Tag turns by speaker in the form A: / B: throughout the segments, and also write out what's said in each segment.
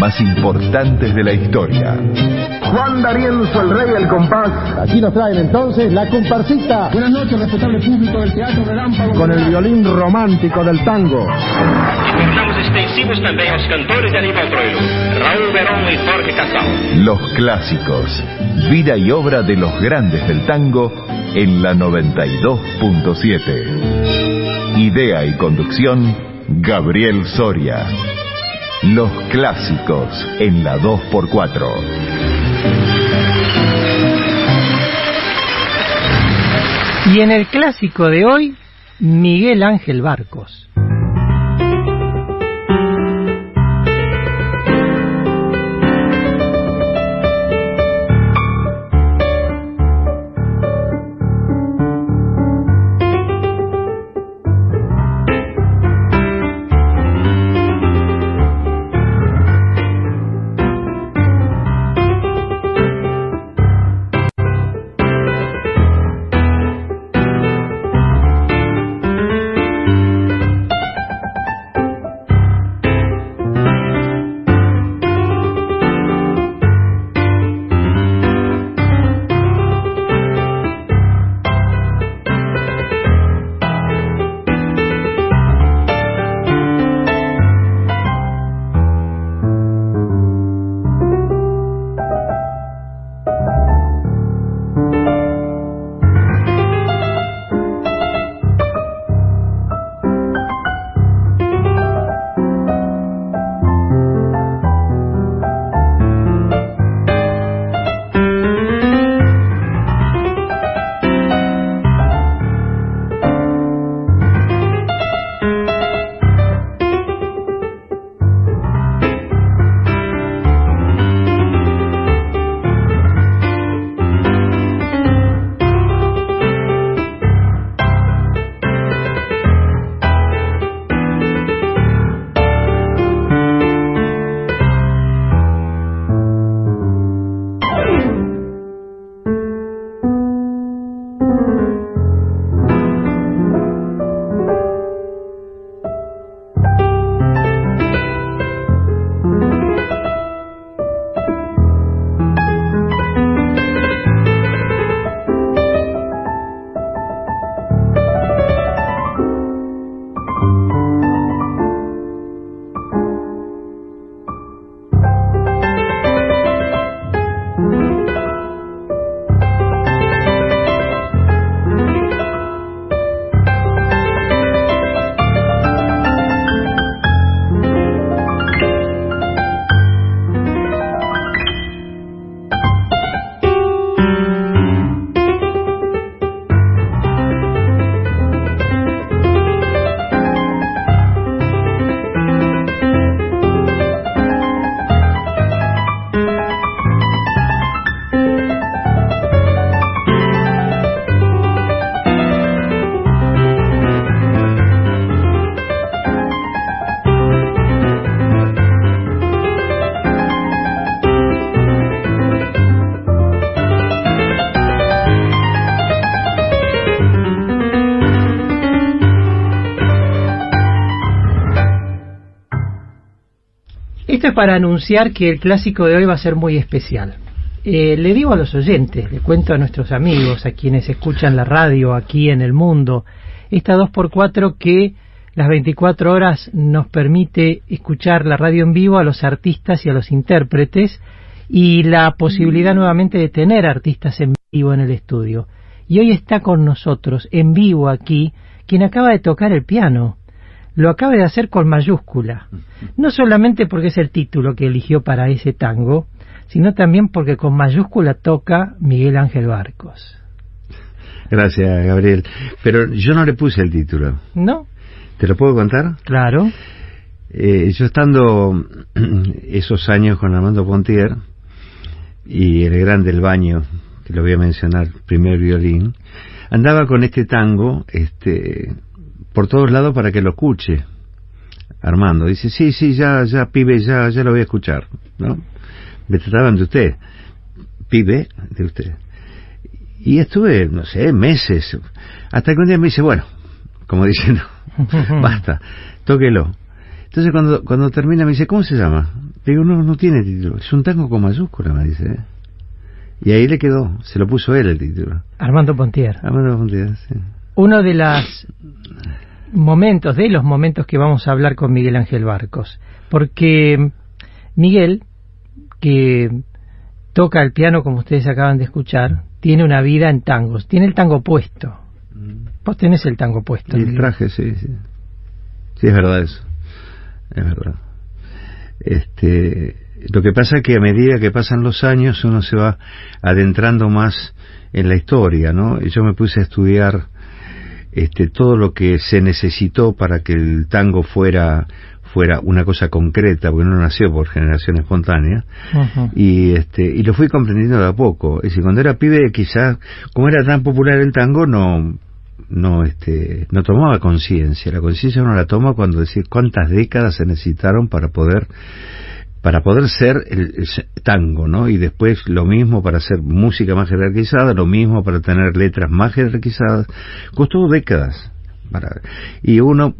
A: más importantes de la historia.
B: Juan D'Arienzo, el rey del compás.
C: Aquí nos traen entonces la comparsita.
D: Buenas noches, respetable público del Teatro Relámpago.
C: Con el violín romántico del tango.
E: Tornamos extensivos también a los cantores de Aníbal Troilo, Raúl Verón y Jorge Casal.
A: Los clásicos. Vida y obra de los grandes del tango en la 92.7. Idea y conducción, Gabriel Soria. Los clásicos en la 2x4.
F: Y en el clásico de hoy, Miguel Ángel Barcos. Para anunciar que el clásico de hoy va a ser muy especial. Eh, le digo a los oyentes, le cuento a nuestros amigos, a quienes escuchan la radio aquí en el mundo, esta 2x4 que las 24 horas nos permite escuchar la radio en vivo a los artistas y a los intérpretes y la posibilidad nuevamente de tener artistas en vivo en el estudio. Y hoy está con nosotros, en vivo aquí, quien acaba de tocar el piano lo acaba de hacer con mayúscula, no solamente porque es el título que eligió para ese tango, sino también porque con mayúscula toca Miguel Ángel Barcos.
G: Gracias, Gabriel. Pero yo no le puse el título.
F: ¿No?
G: ¿Te lo puedo contar?
F: Claro.
G: Eh, yo estando esos años con Armando Pontier y el gran del baño, que lo voy a mencionar, primer violín, andaba con este tango, este por todos lados para que lo escuche. Armando dice, sí, sí, ya, ya, pibe, ya, ya lo voy a escuchar, ¿no? Me trataban de usted, pibe, de usted. Y estuve, no sé, meses, hasta que un día me dice, bueno, como dicen, basta, tóquelo. Entonces cuando, cuando termina me dice, ¿cómo se llama? Digo, no, no tiene título, es un tango con mayúscula, me dice. ¿eh? Y ahí le quedó, se lo puso él el título.
F: Armando Pontier.
G: Armando Pontier, sí.
F: Uno de los momentos, de los momentos que vamos a hablar con Miguel Ángel Barcos. Porque Miguel, que toca el piano como ustedes acaban de escuchar, tiene una vida en tangos, tiene el tango puesto. Vos tenés el tango puesto.
G: Y el traje, sí, sí. Sí, es verdad eso. Es verdad. Este, lo que pasa es que a medida que pasan los años uno se va adentrando más en la historia, ¿no? Y yo me puse a estudiar este, todo lo que se necesitó para que el tango fuera fuera una cosa concreta, porque no nació por generación espontánea, y este y lo fui comprendiendo de a poco. Es decir, cuando era pibe quizás, como era tan popular el tango, no no este no tomaba conciencia. La conciencia uno la toma cuando decir cuántas décadas se necesitaron para poder para poder ser el, el tango, ¿no? Y después lo mismo para hacer música más jerarquizada, lo mismo para tener letras más jerarquizadas. Costó décadas. Para, y uno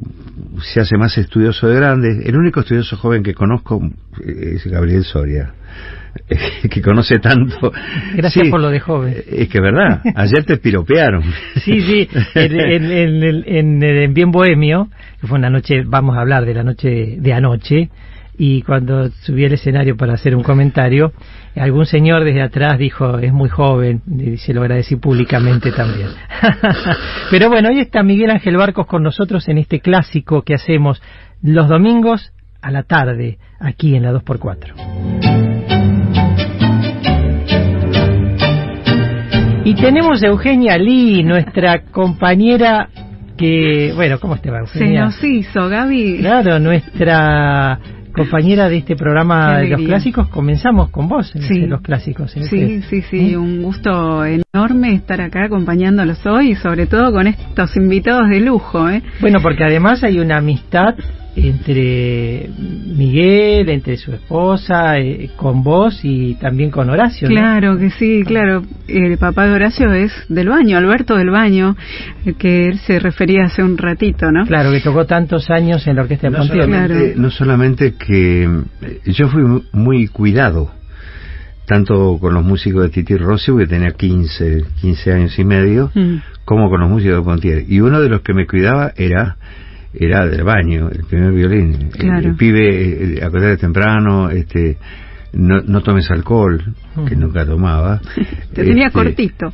G: se hace más estudioso de grande. El único estudioso joven que conozco es Gabriel Soria, que conoce tanto.
F: Gracias
G: Sí,
F: por lo de joven.
G: Es que verdad, ayer te piropearon.
F: Sí, sí, en, en- en- en- en- en Bien Bohemio, que fue una noche, vamos a hablar de la noche de anoche, y cuando subí al escenario para hacer un comentario, algún señor desde atrás dijo, es muy joven, y se lo agradecí públicamente también. Pero bueno, hoy está Miguel Ángel Barcos con nosotros en este clásico que hacemos los domingos a la tarde, aquí en la 2x4. Y tenemos a Eugenia Lee, nuestra compañera que, bueno, ¿cómo te va,
H: Se
F: Eugenia?
H: nos hizo, Gaby.
F: Claro, nuestra compañera de este programa de los clásicos, comenzamos con vos en
H: Sí.
F: este los clásicos. en
H: Sí,
F: este-
H: sí, sí,
F: ¿Eh?
H: un gusto enorme estar acá acompañándolos hoy y sobre todo con estos invitados de lujo, ¿eh?
F: Bueno, porque además hay una amistad entre Miguel, entre su esposa, eh, con vos y también con Horacio. ¿no?
H: Claro que sí, claro. El papá de Horacio es del Baño, Alberto del Baño, el que él se refería hace un ratito, ¿no?
F: Claro, que tocó tantos años en la orquesta de
G: No
F: Pontier.
G: solamente,
H: Claro.
G: no solamente que eh, yo fui mu- muy cuidado, tanto con los músicos de Titi Rossi, que tenía 15, 15 años y medio,
H: Mm.
G: como con los músicos de Pontier. Y uno de los que me cuidaba era era del baño, el primer violín. El-
H: Claro.
G: El, pibe, eh, acordate temprano, este, no, no tomes alcohol, que
F: Ujú.
G: nunca tomaba.
H: Te tenía
G: Este,
H: cortito.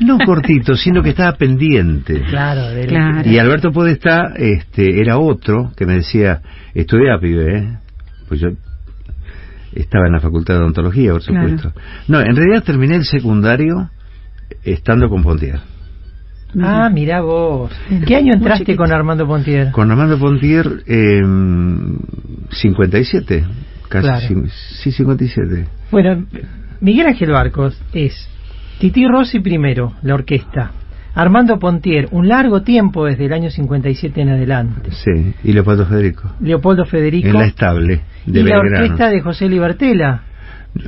G: No cortito, sino que estaba pendiente.
F: Claro, del-
H: Claro.
G: Y Alberto Podestá este, era otro que me decía, estudia, pibe, ¿eh? Pues yo estaba en la facultad de odontología, por
H: Claro.
G: supuesto. No, en realidad terminé el secundario estando con Pontier.
F: Ah, mira vos. ¿Qué año entraste con Armando Pontier?
G: Con Armando Pontier, eh, 57, casi,
F: Claro.
G: sí, 57.
F: Bueno, Miguel Ángel Barcos es Titi Rossi primero, la orquesta. Armando Pontier, un largo tiempo desde el año 57 en adelante.
G: Sí, y Leopoldo Federico.
F: Leopoldo Federico.
G: En la estable de
F: y la orquesta de José Libertela.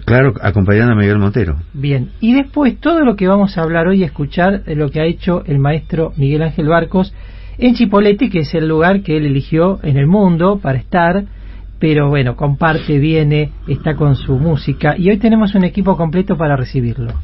G: Claro, acompañando a Miguel Montero.
F: Bien, y después todo lo que vamos a hablar hoy y escuchar de lo que ha hecho el maestro Miguel Ángel Barcos en Chipolete, que es el lugar que él eligió en el mundo para estar, pero bueno, comparte, viene, está con su música y hoy tenemos un equipo completo para recibirlo.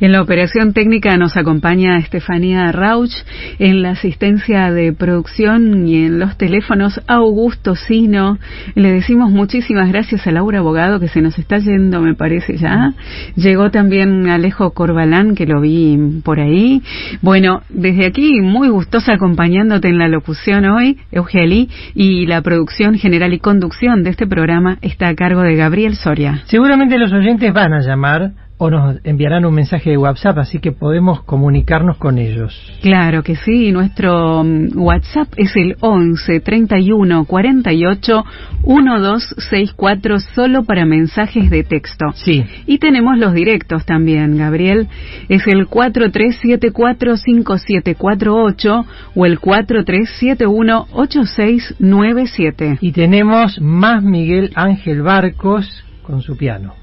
H: En la operación técnica nos acompaña Estefanía Rauch, en la asistencia de producción y en los teléfonos Augusto Sino. Le decimos muchísimas gracias a Laura Abogado que se nos está yendo, me parece ya. Llegó también Alejo Corbalán que lo vi por ahí. Bueno, desde aquí muy gustosa acompañándote en la locución hoy, Eugeli, y la producción general y conducción de este programa está a cargo de Gabriel Soria.
F: Seguramente los oyentes van a llamar o nos enviarán un mensaje de WhatsApp, así que podemos comunicarnos con ellos.
H: Claro que sí, nuestro mm, WhatsApp es el 11 31 48 1264 solo para mensajes de texto.
F: Sí.
H: Y tenemos los directos también, Gabriel, es el 43745748 o el 43718697.
F: Y tenemos más Miguel Ángel Barcos con su piano.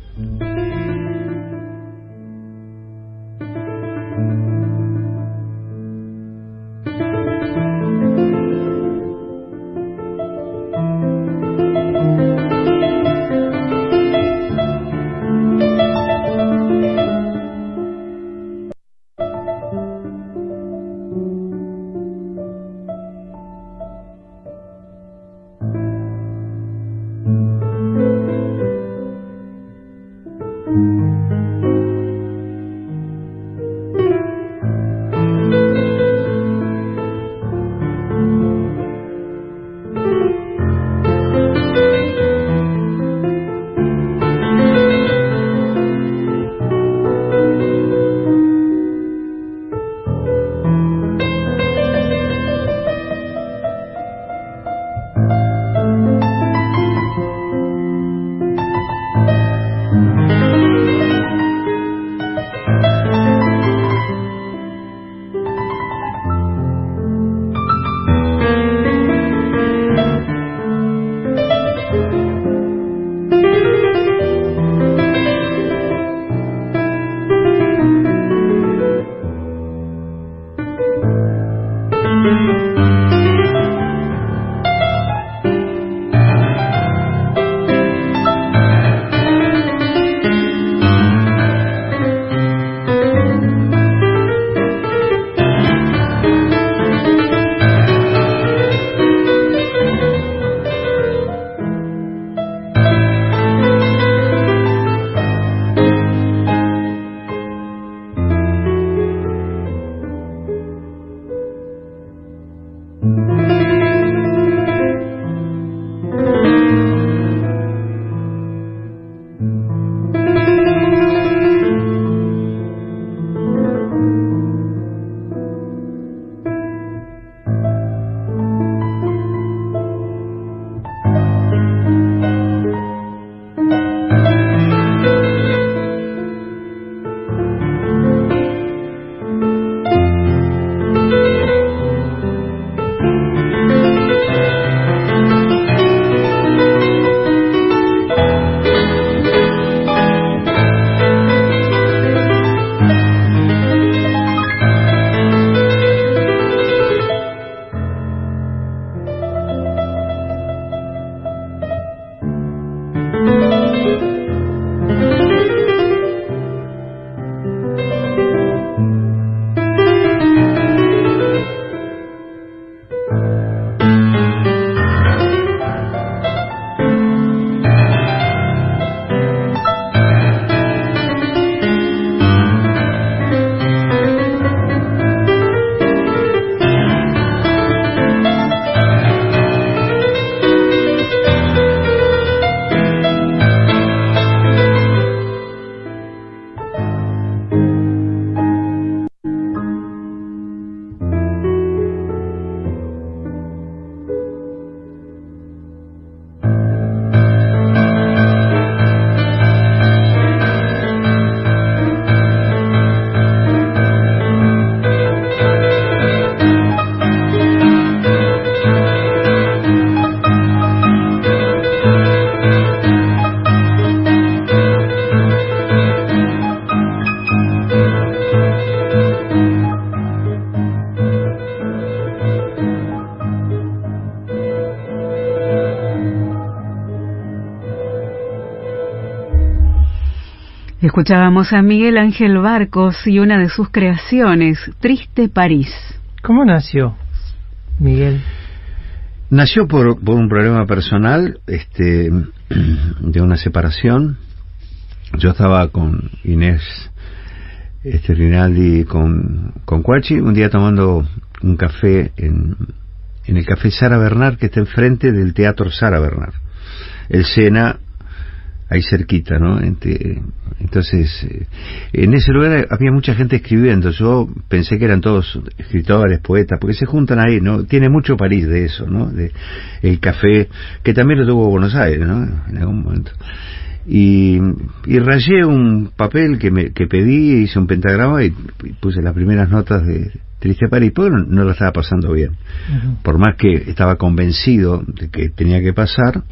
H: Escuchábamos a Miguel Ángel Barcos y una de sus creaciones, Triste París.
F: ¿Cómo nació Miguel?
G: Nació por, por un problema personal, este, de una separación. Yo estaba con Inés este, Rinaldi con, con Cuachi, un día tomando un café en, en el café Sara Bernard, que está enfrente del Teatro Sara Bernard. El Sena ahí cerquita, ¿no? Entonces, eh, en ese lugar había mucha gente escribiendo. Yo pensé que eran todos escritores, poetas, porque se juntan ahí, ¿no? Tiene mucho París de eso, ¿no? De el café, que también lo tuvo Buenos Aires, ¿no? En algún momento. Y, y rayé un papel que, me, que pedí, hice un pentagrama y, y puse las primeras notas de Triste París, porque no, no lo estaba pasando bien. Por más que estaba convencido de que tenía que pasar,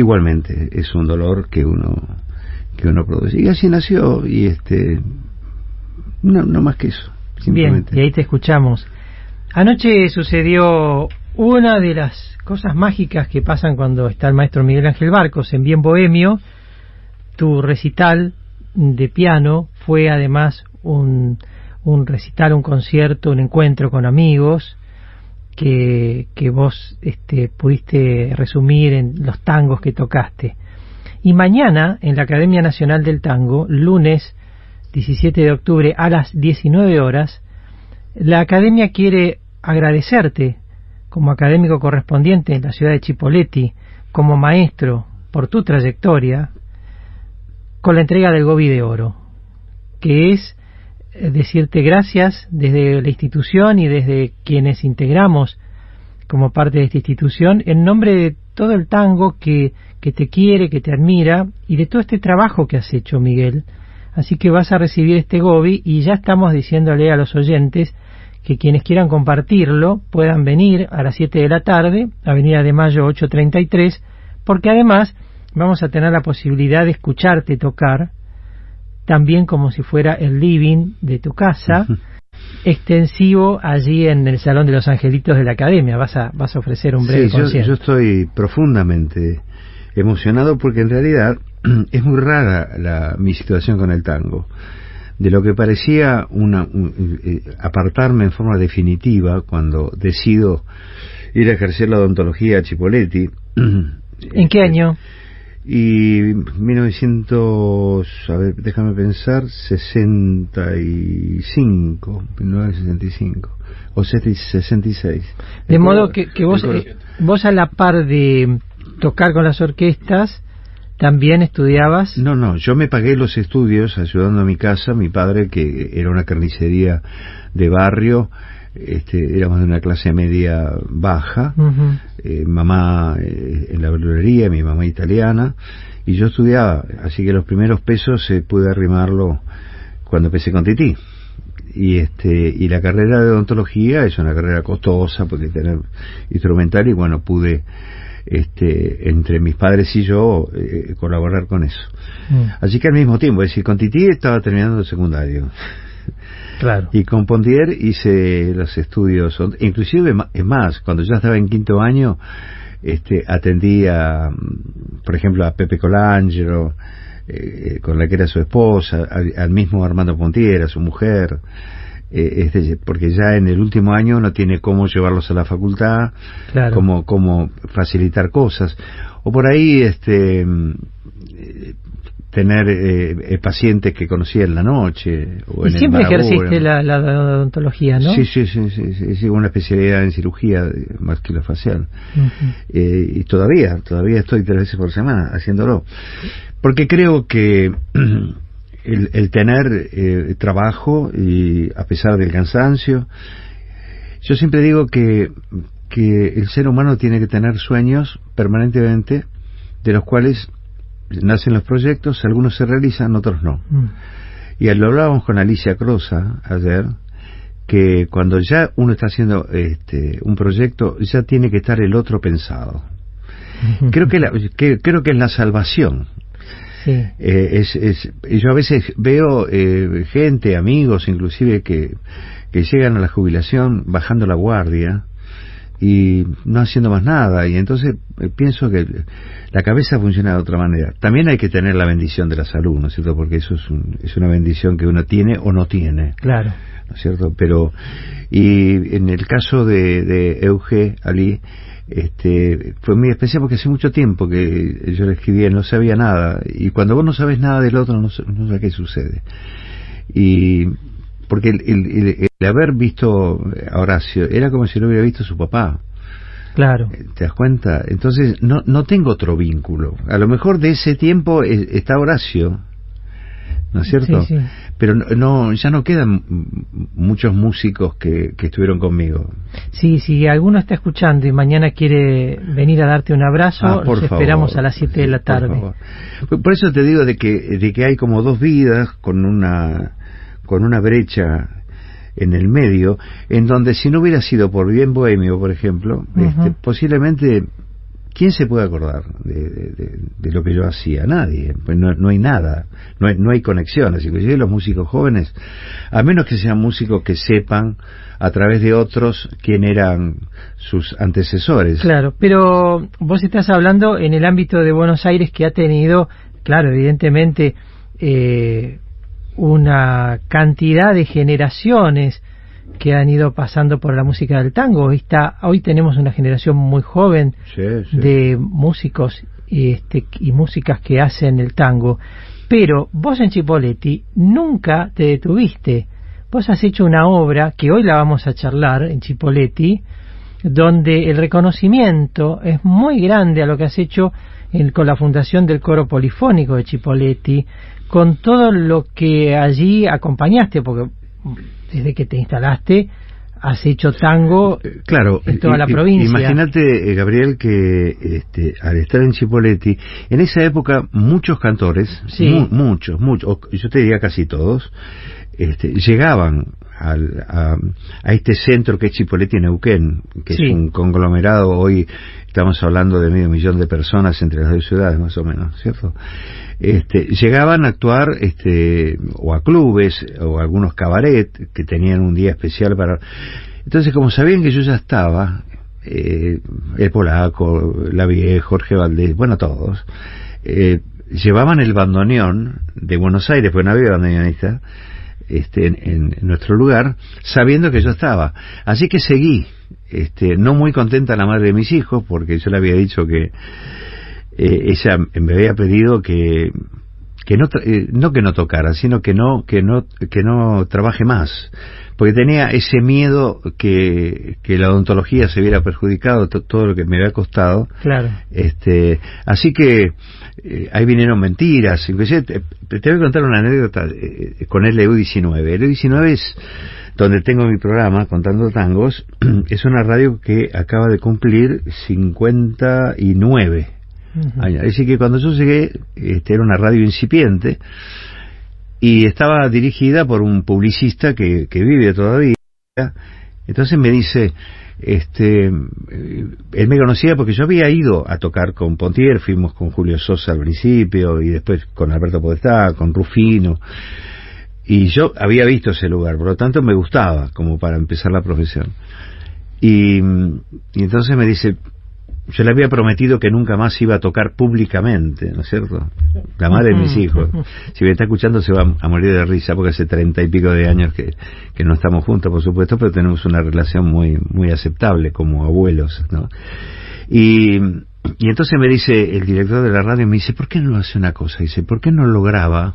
G: igualmente es un dolor que uno que uno produce. Y así nació, y este no, no más que eso.
F: Bien, y ahí te escuchamos. Anoche sucedió una de las cosas mágicas que pasan cuando está el maestro Miguel Ángel Barcos en Bien Bohemio. Tu recital de piano fue además un, un recital, un concierto, un encuentro con amigos que, vos este, pudiste resumir en los tangos que tocaste. Y mañana en la Academia Nacional del Tango, lunes 17 de octubre a las 19 horas, la Academia quiere agradecerte como académico correspondiente en la ciudad de Chipoleti, como maestro por tu trayectoria, con la entrega del Gobi de Oro, que es decirte gracias desde la institución y desde quienes integramos como parte de esta institución en nombre de todo el tango que, que te quiere, que te admira y de todo este trabajo que has hecho, Miguel. Así que vas a recibir este Gobi y ya estamos diciéndole a los oyentes que quienes quieran compartirlo puedan venir a las 7 de la tarde, Avenida de Mayo 833, porque además vamos a tener la posibilidad de escucharte tocar, también como si fuera el living de tu casa, extensivo allí en el Salón de los Angelitos de la Academia. Vas a, vas a ofrecer un breve
G: Sí, yo,
F: concierto.
G: yo estoy profundamente emocionado porque en realidad es muy rara la, mi situación con el tango. De lo que parecía una, un- eh, apartarme en forma definitiva cuando decido ir a ejercer la odontología a Chipoletti.
F: ¿En qué año?
G: Y 1900, a ver, déjame pensar, 65, 1965, o 66.
F: De modo que, que vos, eh, vos a la par de tocar con las orquestas, también estudiabas.
G: No, no, yo me pagué los estudios ayudando a mi casa, mi padre, que era una carnicería de barrio, este, éramos de una clase media baja. Eh, mamá eh, en la verdulería, mi mamá italiana, y yo estudiaba, así que los primeros pesos eh, pude arrimarlo cuando empecé con Tití. Y este y la carrera de odontología es una carrera costosa porque tener instrumental y bueno pude este entre mis padres y yo eh, colaborar con eso.
F: Mm,
G: así que al mismo tiempo es decir con Tití estaba terminando el secundario
F: claro.
G: y con Pontier hice los estudios, inclusive es más, cuando ya estaba en quinto año, este, atendí a, mm, por ejemplo, a Pepe Colangelo, eh, con la que era su esposa, al, al mismo Armando Pontier, a su mujer, eh, este, porque ya en el último año no tiene cómo llevarlos a la facultad,
F: Claro.
G: cómo, cómo facilitar cosas. O por ahí, este, mm, eh, tener eh, eh, pacientes que conocía en la noche. O
F: Y
G: en el
F: siempre
G: Marabú,
F: ejerciste
G: en-
F: la, la odontología, ¿no?
G: Sí, sí, sí, sí, sí, sí, una especialidad en cirugía eh, maxilofacial.
F: Ujú.
G: Eh, y todavía, todavía estoy tres veces por semana haciéndolo. Porque creo que el, el tener eh, trabajo y a pesar del cansancio, yo siempre digo que, que el ser humano tiene que tener sueños permanentemente, de los cuales nacen los proyectos, algunos se realizan, otros no.
F: Mm.
G: Y lo hablábamos con Alicia Crosa ayer, que cuando ya uno está haciendo este, un proyecto, ya tiene que estar el otro pensado. Creo que, la- que- creo que es la salvación.
F: Sí.
G: Eh, es, es- yo a veces veo eh, gente, amigos inclusive, que, que llegan a la jubilación bajando la guardia y no haciendo más nada. Y entonces eh, pienso que la cabeza funciona de otra manera. También hay que tener la bendición de la salud, ¿no es cierto? Porque eso es, un- es una bendición que uno tiene o no tiene.
F: Claro.
G: ¿no es cierto? Pero, y en el caso de, de Euge Ali, este, fue muy especial porque hace mucho tiempo que yo le escribía no sabía nada. Y cuando vos no sabes nada del otro, no, no sabes qué sucede. Y, porque el, el- el- el haber visto a Horacio era como si lo hubiera visto su papá.
F: Claro.
G: ¿Te das cuenta? Entonces no, no tengo otro vínculo. A lo mejor de ese tiempo eh, está Horacio, ¿no es cierto?
F: Sí, sí.
G: Pero no, no- ya no quedan muchos músicos que, que estuvieron conmigo.
F: Sí, si alguno está escuchando y mañana quiere venir a darte un abrazo,
G: Ah, por
F: los esperamos
G: favor.
F: a las 7 de la tarde.
G: favor. Por- Por eso te digo de que, de que hay como dos vidas con una, con una brecha en el medio, en donde si no hubiera sido por bien bohemio, por ejemplo, este, posiblemente, ¿quién se puede acordar de, de- de- de lo que yo hacía? Nadie. Pues no, no hay nada, no hay, no hay conexiones. Inclusive los músicos jóvenes, a menos que sean músicos que sepan a través de otros quién eran sus antecesores.
F: Claro, pero vos estás hablando en el ámbito de Buenos Aires que ha tenido, claro, evidentemente, eh, una cantidad de generaciones que han ido pasando por la música del tango. Hoy, está, hoy tenemos una generación muy joven
G: Sí, sí.
F: de músicos este, y músicas que hacen el tango. Pero vos en Chipoletti nunca te detuviste. Vos has hecho una obra que hoy la vamos a charlar en Chipoletti, donde el reconocimiento es muy grande a lo que has hecho en- con la fundación del coro polifónico de Chipoletti, con todo lo que allí acompañaste, porque desde que te instalaste has hecho tango
G: Eh, Claro,
F: en toda la provincia.
G: Imagínate, eh, Gabriel, que este, al estar en Chipoletti, en esa época muchos cantores,
F: Sí.
G: mu- muchos, muchos, yo te diría casi todos, este, llegaban al- a, a este centro que es Chipoletti Neuquén, que
F: Sí.
G: es un conglomerado, hoy estamos hablando de medio millón de personas entre las dos ciudades, más o menos, ¿cierto? Este, llegaban a actuar este, o a clubes o a algunos cabaret que tenían un día especial para... Entonces, como sabían que yo ya estaba, eh, el polaco, la vieja, Jorge Valdés, bueno, todos, eh, llevaban el bandoneón de Buenos Aires, porque no había bandoneonista, este, en, en- nuestro lugar, sabiendo que yo estaba. Así que seguí, este, no muy contenta la madre de mis hijos, porque yo le había dicho que eh, ella me había pedido que que no eh, no que no tocara sino que no que no que no trabaje más porque tenía ese miedo que, que la odontología se viera perjudicado to- todo lo que me había costado
F: Claro.
G: este así que eh, ahí vinieron mentiras inclusive te, te voy a contar una anécdota eh, con el EU19 el EU19 es donde tengo mi programa contando tangos es una radio que acaba de cumplir 59
F: Ujú.
G: años. Es decir, que cuando yo llegué, este, era una radio incipiente y estaba dirigida por un publicista que, que vive todavía. Entonces me dice, este, eh, él me conocía porque yo había ido a tocar con Pontier, fuimos con Julio Sosa al principio y después con Alberto Podestá, con Rufino. Y yo había visto ese lugar, por lo tanto me gustaba como para empezar la profesión. Y, y entonces me dice, yo le había prometido que nunca más iba a tocar públicamente, ¿no es cierto? La madre de mis hijos. Si me está escuchando se va a morir de risa porque hace treinta y pico de años que, que no estamos juntos, por supuesto, pero tenemos una relación muy, muy aceptable como abuelos, ¿no? Y, y entonces me dice el director de la radio, me dice, ¿por qué no hace una cosa? Dice, ¿por qué no lo graba?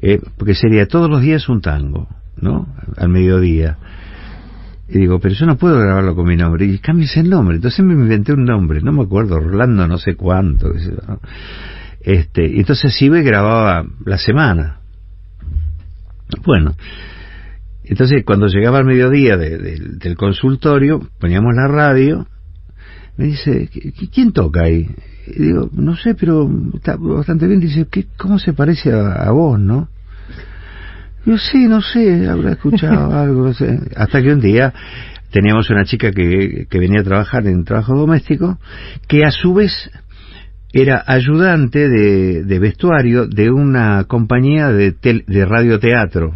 G: Eh, porque sería todos los días un tango, ¿no? Al mediodía. Y digo, pero yo no puedo grabarlo con mi nombre. Y cámbiese el nombre. Entonces me inventé un nombre, no me acuerdo, Orlando no sé cuánto. Este, entonces y grababa la semana. Bueno, entonces cuando llegaba al mediodía de- de- del consultorio, poníamos la radio, me dice, "¿Qui- qui- ¿quién toca ahí? Y digo, no sé, pero está bastante bien. Dice, ¿qué, ¿cómo se parece a vos, no? Yo sí, no sé, habrá escuchado algo, no sé. Hasta que un día teníamos una chica que, que venía a trabajar en trabajo doméstico, que a su vez era ayudante de, de vestuario de una compañía de, tel- de radioteatro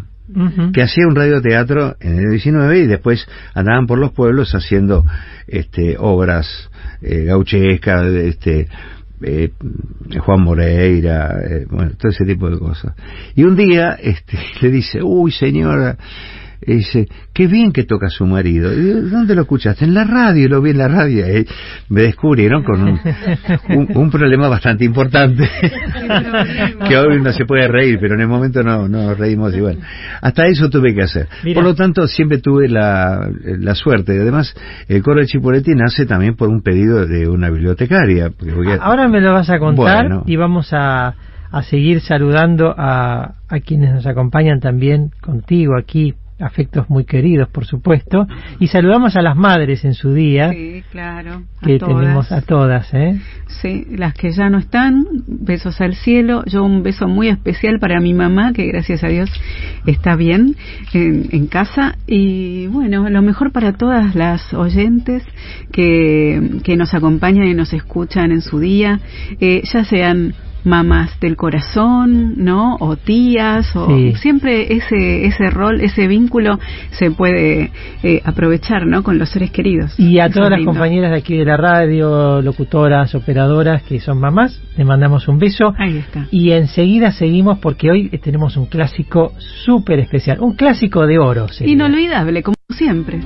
G: que hacía un radioteatro en el 19 y después andaban por los pueblos haciendo este obras eh, gauchescas este eh, Juan Moreira eh, bueno todo ese tipo de cosas. Y un día este le dice uy señora y dice, qué bien que toca su marido. ¿Dónde lo escuchaste? En la radio, lo vi en la radio. Y me descubrieron con un, un, un problema bastante importante, que hoy no se puede reír, pero en el momento no, no reímos y bueno, hasta eso tuve que hacer.
F: Mira.
G: Por lo tanto, siempre tuve la, la suerte. Además, el coro de Chipoletti nace también por un pedido de una bibliotecaria. porque voy a-
F: Ahora me lo vas a contar
G: Bueno.
F: y vamos a, a seguir saludando a, a quienes nos acompañan también contigo aquí, afectos muy queridos, por supuesto, y saludamos a las madres en su día,
H: Sí, claro.
F: que tenemos a todas, ¿eh?
H: Sí, las que ya no están, besos al cielo. Yo un beso muy especial para mi mamá, que gracias a Dios está bien en, en casa. Y bueno, lo mejor para todas las oyentes que, que nos acompañan y nos escuchan en su día, eh, ya sean mamás del corazón, ¿no? O tías, o
F: Sí.
H: siempre ese ese rol, ese vínculo se puede eh, aprovechar, ¿no? Con los seres queridos.
F: Y a
H: Eso
F: todas las
H: lindo.
F: compañeras de aquí de la radio, locutoras, operadoras, que son mamás, le mandamos un beso.
H: Ahí está.
F: Y enseguida seguimos porque hoy tenemos un clásico súper especial, un clásico de oro. sería.
H: Inolvidable, como siempre.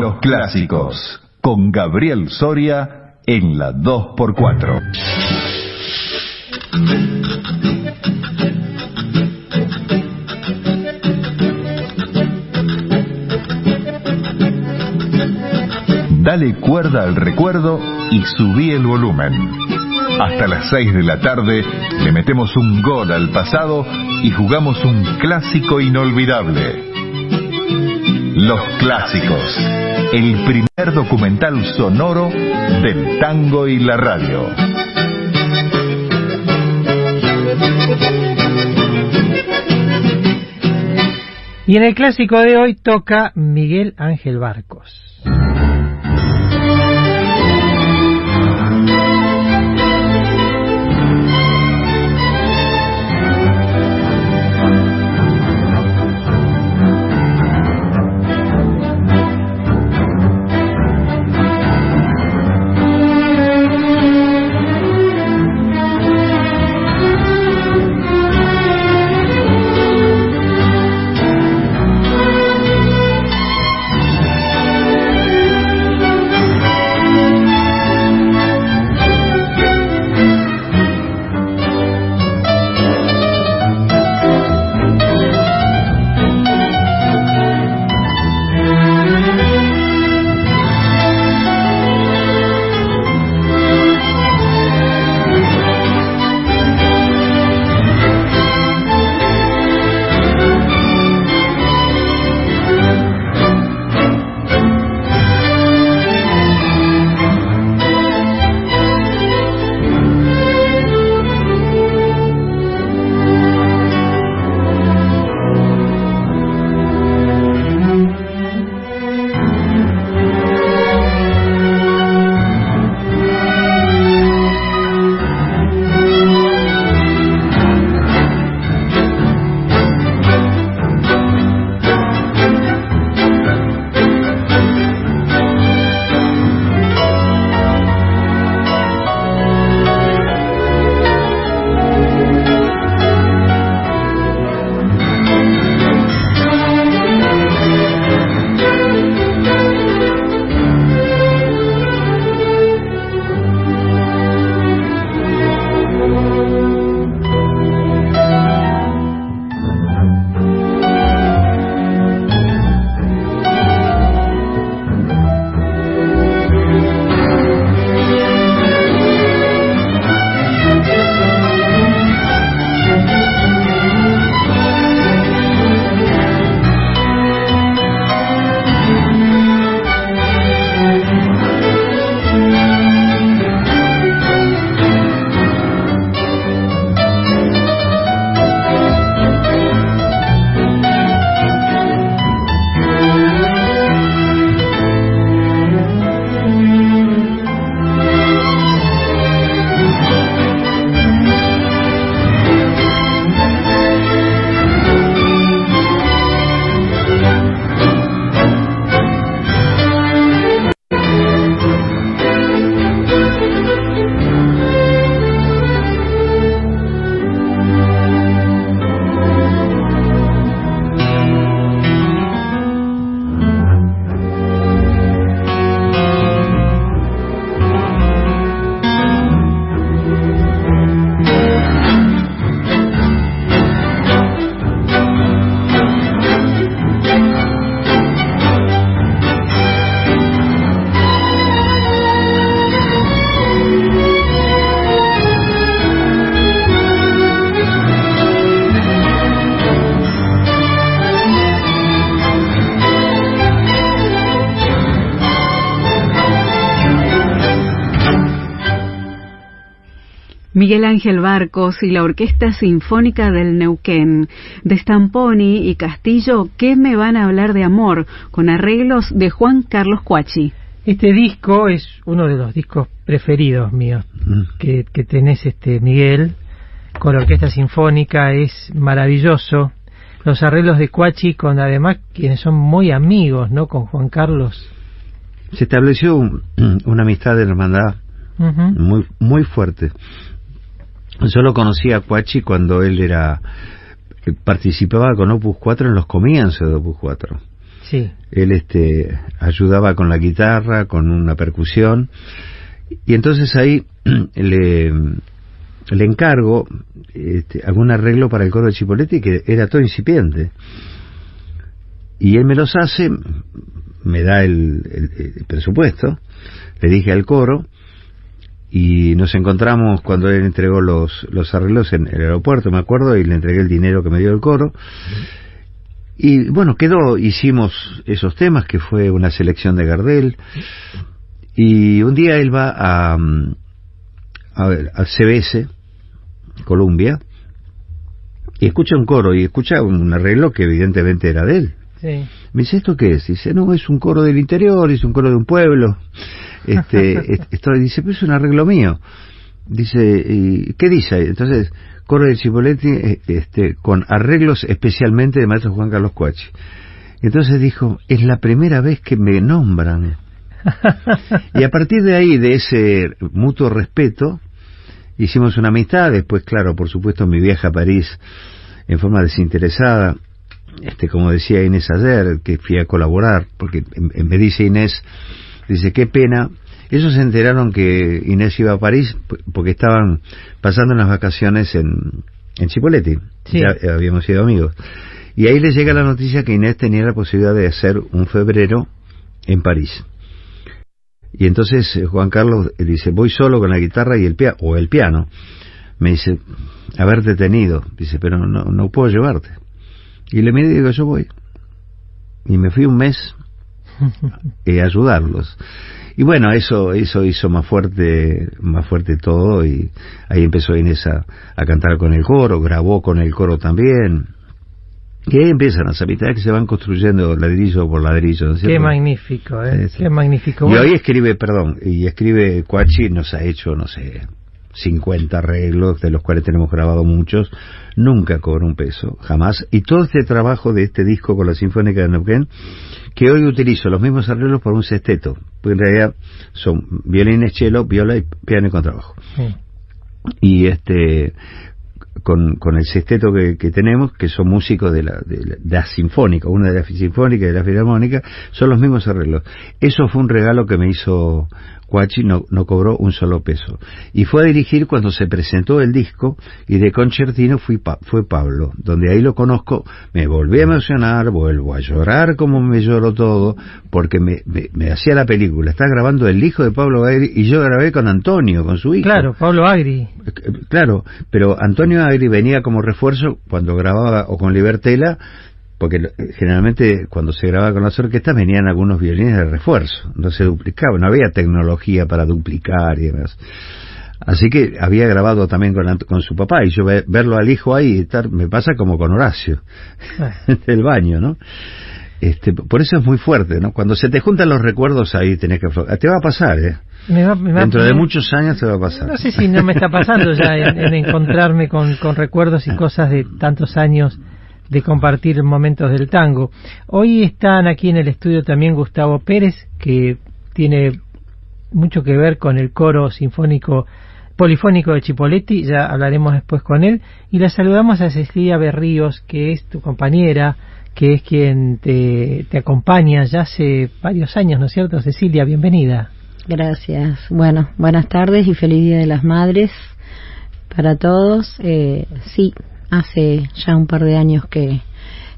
A: Los clásicos con Gabriel Soria en la 2x4. Dale cuerda al recuerdo y subí el volumen. Hasta las 6 de la tarde le metemos un gol al pasado y jugamos un clásico inolvidable. Los clásicos, el primer documental sonoro del tango y la radio.
F: Y en el clásico de hoy toca Miguel Ángel Barcos.
H: Miguel Ángel Barcos y la Orquesta Sinfónica del Neuquén. De Stamponi y Castillo, ¿qué me van a hablar de amor? Con arreglos de Juan Carlos Cuachi.
F: Este disco es uno de los discos preferidos míos
G: Mm.
F: que, que tenés, este Miguel, con la orquesta sinfónica, es maravilloso. Los arreglos de Cuachi con además quienes son muy amigos, ¿no? Con Juan Carlos.
G: Se estableció un- una amistad de hermandad muy muy fuerte. Yo lo conocí a Cuachi cuando él era eh, participaba con Opus 4 en los comienzos de Opus 4.
F: Sí.
G: Él este ayudaba con la guitarra, con una percusión y entonces ahí le le encargo este, algún arreglo para el coro de Chipoletti que era todo incipiente. Y él me los hace, me da el, el- el presupuesto, le dije al coro, y nos encontramos cuando él entregó los, los arreglos en el aeropuerto, me acuerdo, y le entregué el dinero que me dio el coro. Y bueno, quedó, hicimos esos temas, que fue una selección de Gardel, y un día él va a, mm, a, ver, a CBS, Columbia, y escucha un coro, y escucha un arreglo que evidentemente era de él.
F: Sí.
G: Me dice, ¿esto qué es? Dice, no, es un coro del interior, es un coro de un pueblo. Este, est- esto, dice, pero es un arreglo mío. Dice, ¿y ¿qué dice? Entonces, coro de Cipoletti, eh, este, con arreglos especialmente de maestro Juan Carlos Cuachi. Entonces dijo, es la primera vez que me nombran. Y a partir de ahí, de ese mutuo respeto, hicimos una amistad. Después, claro, por supuesto, mi viaje a París en forma desinteresada. Este, como decía Inés ayer, que fui a colaborar, porque en- en- me dice Inés, dice, qué pena. Ellos se enteraron que Inés iba a París porque estaban pasando unas vacaciones en, en.
F: Sí.
G: Ya eh, habíamos sido amigos. Y ahí les llega la noticia que Inés tenía la posibilidad de hacer un febrero en París. Y entonces eh, Juan Carlos eh, dice, voy solo con la guitarra y el piano, o el piano. Me dice, haberte tenido. Dice, pero no, no puedo llevarte. Y le miré y digo, yo voy. Y me fui un mes a ayudarlos. Y bueno, eso, eso hizo más fuerte, más fuerte todo y ahí empezó Inés a, a cantar con el coro, grabó con el coro también. Y ahí empiezan las amistades que se van construyendo ladrillo por ladrillo. ¿no
F: Qué
G: cierto?
F: magnífico, ¿eh?
G: Sí, sí.
F: Qué magnífico.
G: Y
F: Bueno,
G: hoy escribe, perdón, y escribe Cuachi, nos ha hecho, no sé, 50 arreglos, de los cuales tenemos grabado muchos, nunca cobró un peso, jamás. Y todo este trabajo de este disco con la Sinfónica de Neuquén, que hoy utilizo los mismos arreglos por un sexteto, porque en realidad son violines, cello, viola y piano y contrabajo.
F: sí.
G: Y este con, con el sexteto que, que tenemos, que son músicos de la, de la, de la sinfónica, una de la sinfónica y de la filarmónica, son los mismos arreglos. Eso fue un regalo que me hizo Cuachi, no, no cobró un solo peso. Y fue a dirigir cuando se presentó el disco, y de concertino fui Pa- fue Pablo, donde ahí lo conozco, me volví a emocionar, vuelvo a llorar como me lloro todo, porque me, me, me hacía la película. Está grabando el hijo de Pablo Agri, y yo grabé con Antonio, con su hijo.
F: Claro, Pablo Agri.
G: Claro, pero Antonio Agri venía como refuerzo cuando grababa o con Libertela, porque generalmente cuando se grababa con las orquestas venían algunos violines de refuerzo, no se duplicaba, no había tecnología para duplicar y demás. Así que había grabado también con, con su papá y yo ve- verlo al hijo ahí estar, me pasa como con Horacio, del baño, ¿no? Este, por eso es muy fuerte, ¿no? Cuando se te juntan los recuerdos ahí tenés que Te va a pasar, ¿eh?
F: Me va- me va-
G: Dentro de muchos años te va a pasar.
F: No sé si no me está pasando ya en, en encontrarme con, con recuerdos y cosas de tantos años de compartir momentos del tango. Hoy están aquí en el estudio también Gustavo Pérez, que tiene mucho que ver con el coro sinfónico polifónico de Chipoletti, ya hablaremos después con él, y la saludamos a Cecilia Berríos, que es tu compañera, que es quien te, te acompaña ya hace varios años, ¿no es cierto, Cecilia? Bienvenida.
I: Gracias. Bueno, buenas tardes y feliz Día de las Madres para todos. Eh, sí, hace ya un par de años que,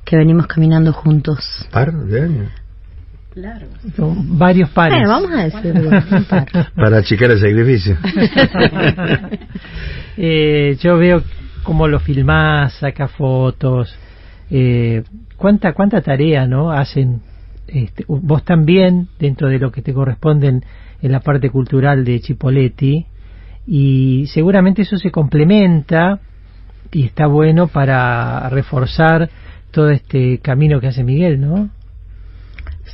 I: que venimos caminando juntos.
G: Par de años.
I: Claro.
F: Son varios pares.
I: Bueno, vamos a decirlo. un par.
G: Para achicar el sacrificio.
F: Eh, yo veo cómo lo filmás, saca fotos. Eh, cuánta cuánta tarea, ¿no? Hacen este, vos también dentro de lo que te corresponden en la parte cultural de Chipoletti y seguramente eso se complementa y está bueno para reforzar todo este camino que hace Miguel, ¿no?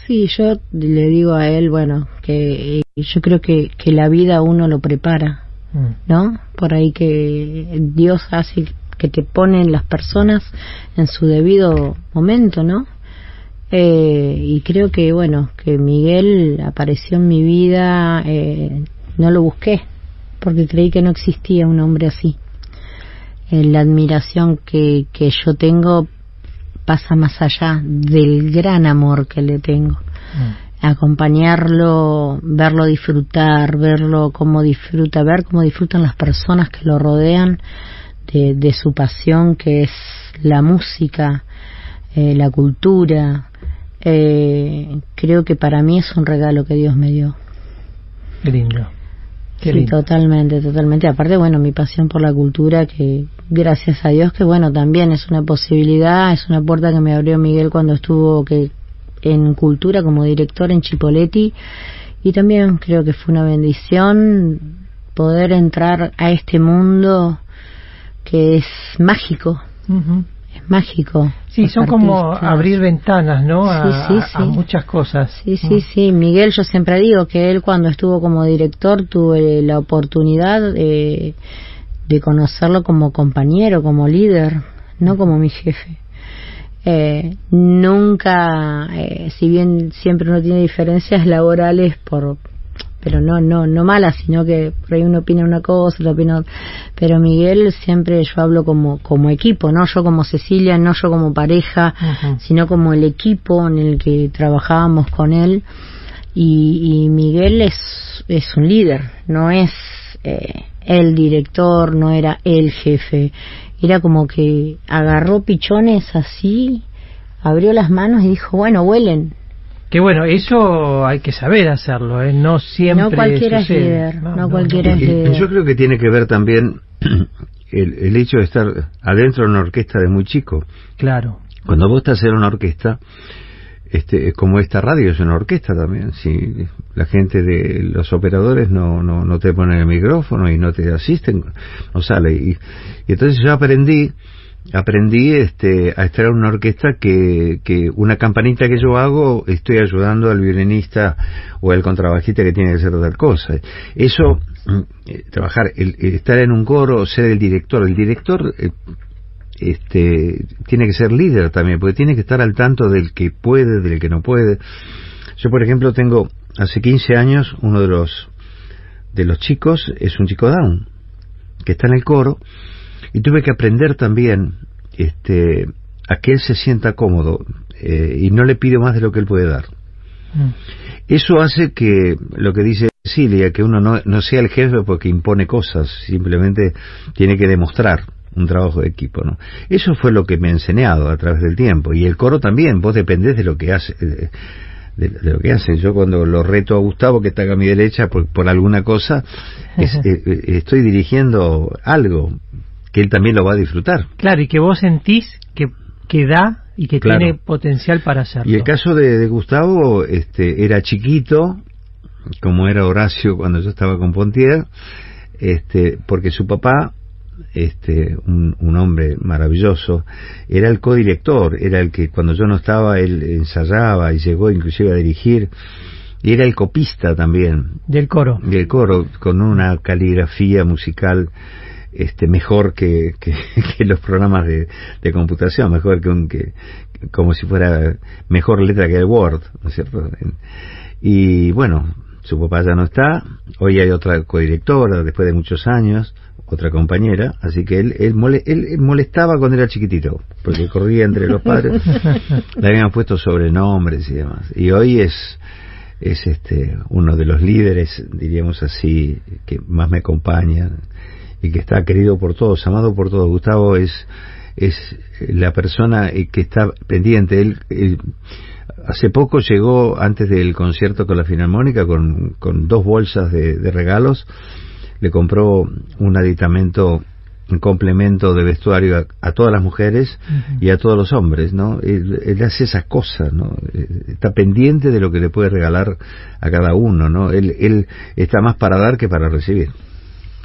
I: Sí, yo le digo a él, bueno, que yo creo que, que la vida uno lo prepara, mm. ¿no? Por ahí que Dios hace que te ponen las personas en su debido momento, ¿no? Eh, y creo que, bueno, que Miguel apareció en mi vida, eh, no lo busqué, porque creí que no existía un hombre así. Eh, la admiración que, que yo tengo pasa más allá del gran amor que le tengo. Mm. Acompañarlo, verlo disfrutar, verlo cómo disfruta, ver cómo disfrutan las personas que lo rodean de, de su pasión que es la música, eh, la cultura. Eh, creo que para mí es un regalo que Dios me dio.
F: Qué lindo.
I: sí, totalmente, totalmente. Aparte, bueno, mi pasión por la cultura, que gracias a Dios, que bueno, también es una posibilidad, es una puerta que me abrió Miguel cuando estuvo que en cultura como director en Chipoletti. Y también creo que fue una bendición poder entrar a este mundo que es mágico. Es mágico.
F: Sí, son como abrir ventanas, ¿no? A, sí, sí, muchas cosas.
I: Sí, sí, mm. sí. Miguel, yo siempre digo que él cuando estuvo como director tuve la oportunidad de, de conocerlo como compañero, como líder, no como mi jefe. Eh, nunca, eh, si bien siempre uno tiene diferencias laborales por, pero no no no malas sino que por ahí uno opina una cosa otro opina pero Miguel siempre yo hablo como como equipo no yo como Cecilia no yo como pareja sino como el equipo en el que trabajábamos con él. Y, y Miguel es es un líder no es eh, el director no era el jefe. Era como que agarró pichones así abrió las manos y dijo bueno huelen
F: que bueno, eso hay que saber hacerlo, ¿eh? no siempre.
I: No cualquiera es líder, no, cualquiera es líder.
G: Yo creo que tiene que ver también el, el, hecho de estar adentro de una orquesta de muy chico.
F: Claro.
G: Cuando vos estás en una orquesta, este, como esta radio es una orquesta también, si la gente de los operadores no, no, no te ponen el micrófono y no te asisten, no sale. Y, y entonces yo aprendí aprendí este, a estar en una orquesta que, que una campanita que yo hago estoy ayudando al violinista o al contrabajista que tiene que hacer tal cosa. Eso, mm, eh, trabajar, el, estar en un coro, ser el director, el director eh, este, tiene que ser líder también, porque tiene que estar al tanto del que puede, del que no puede. Yo, por ejemplo, tengo hace 15 años uno de los de los chicos es un chico down que está en el coro y tuve que aprender también este, a que él se sienta cómodo eh, y no le pido más de lo que él puede dar. Mm. Eso hace que lo que dice Silvia, que uno no, no sea el jefe porque impone cosas, simplemente tiene que demostrar un trabajo de equipo, ¿no? Eso fue lo que me he enseñado a través del tiempo y el coro también, vos dependés de lo que hace. De, lo que hace. Yo cuando lo reto a Gustavo que está a mi derecha por, por alguna cosa, eh, eh, estoy dirigiendo algo, que él también lo va a disfrutar.
F: Claro, y que vos sentís que, que da y que tiene potencial para hacerlo.
G: Y el caso de, Gustavo este, era chiquito, como era Horacio cuando yo estaba con Pontier, este, porque su papá, este, un, un hombre maravilloso, era el codirector, era el que cuando yo no estaba él ensayaba y llegó inclusive a dirigir y era el copista también.
F: Del coro.
G: Del coro, con una caligrafía musical este mejor que, que, los programas de, de, computación, mejor que un que como si fuera mejor letra que el Word, ¿no es cierto? Y bueno, su papá ya no está, hoy hay otra codirectora después de muchos años, otra compañera, así que él, él, molestaba cuando era chiquitito, porque corría entre los padres, le habían puesto sobrenombres y demás. Y hoy es es este uno de los líderes, diríamos así, que más me acompaña y que está querido por todos, amado por todos. Gustavo es, es la persona eh, que está pendiente. Él, hace poco llegó, antes del concierto con la Filarmónica, con, con dos bolsas de, regalos. Le compró un aditamento un complemento de vestuario a, todas las mujeres y a todos los hombres, ¿no? Él, él, hace esas cosas, ¿no? Eh, está pendiente de lo que le puede regalar a cada uno, ¿no? Él, él está más para dar que para recibir.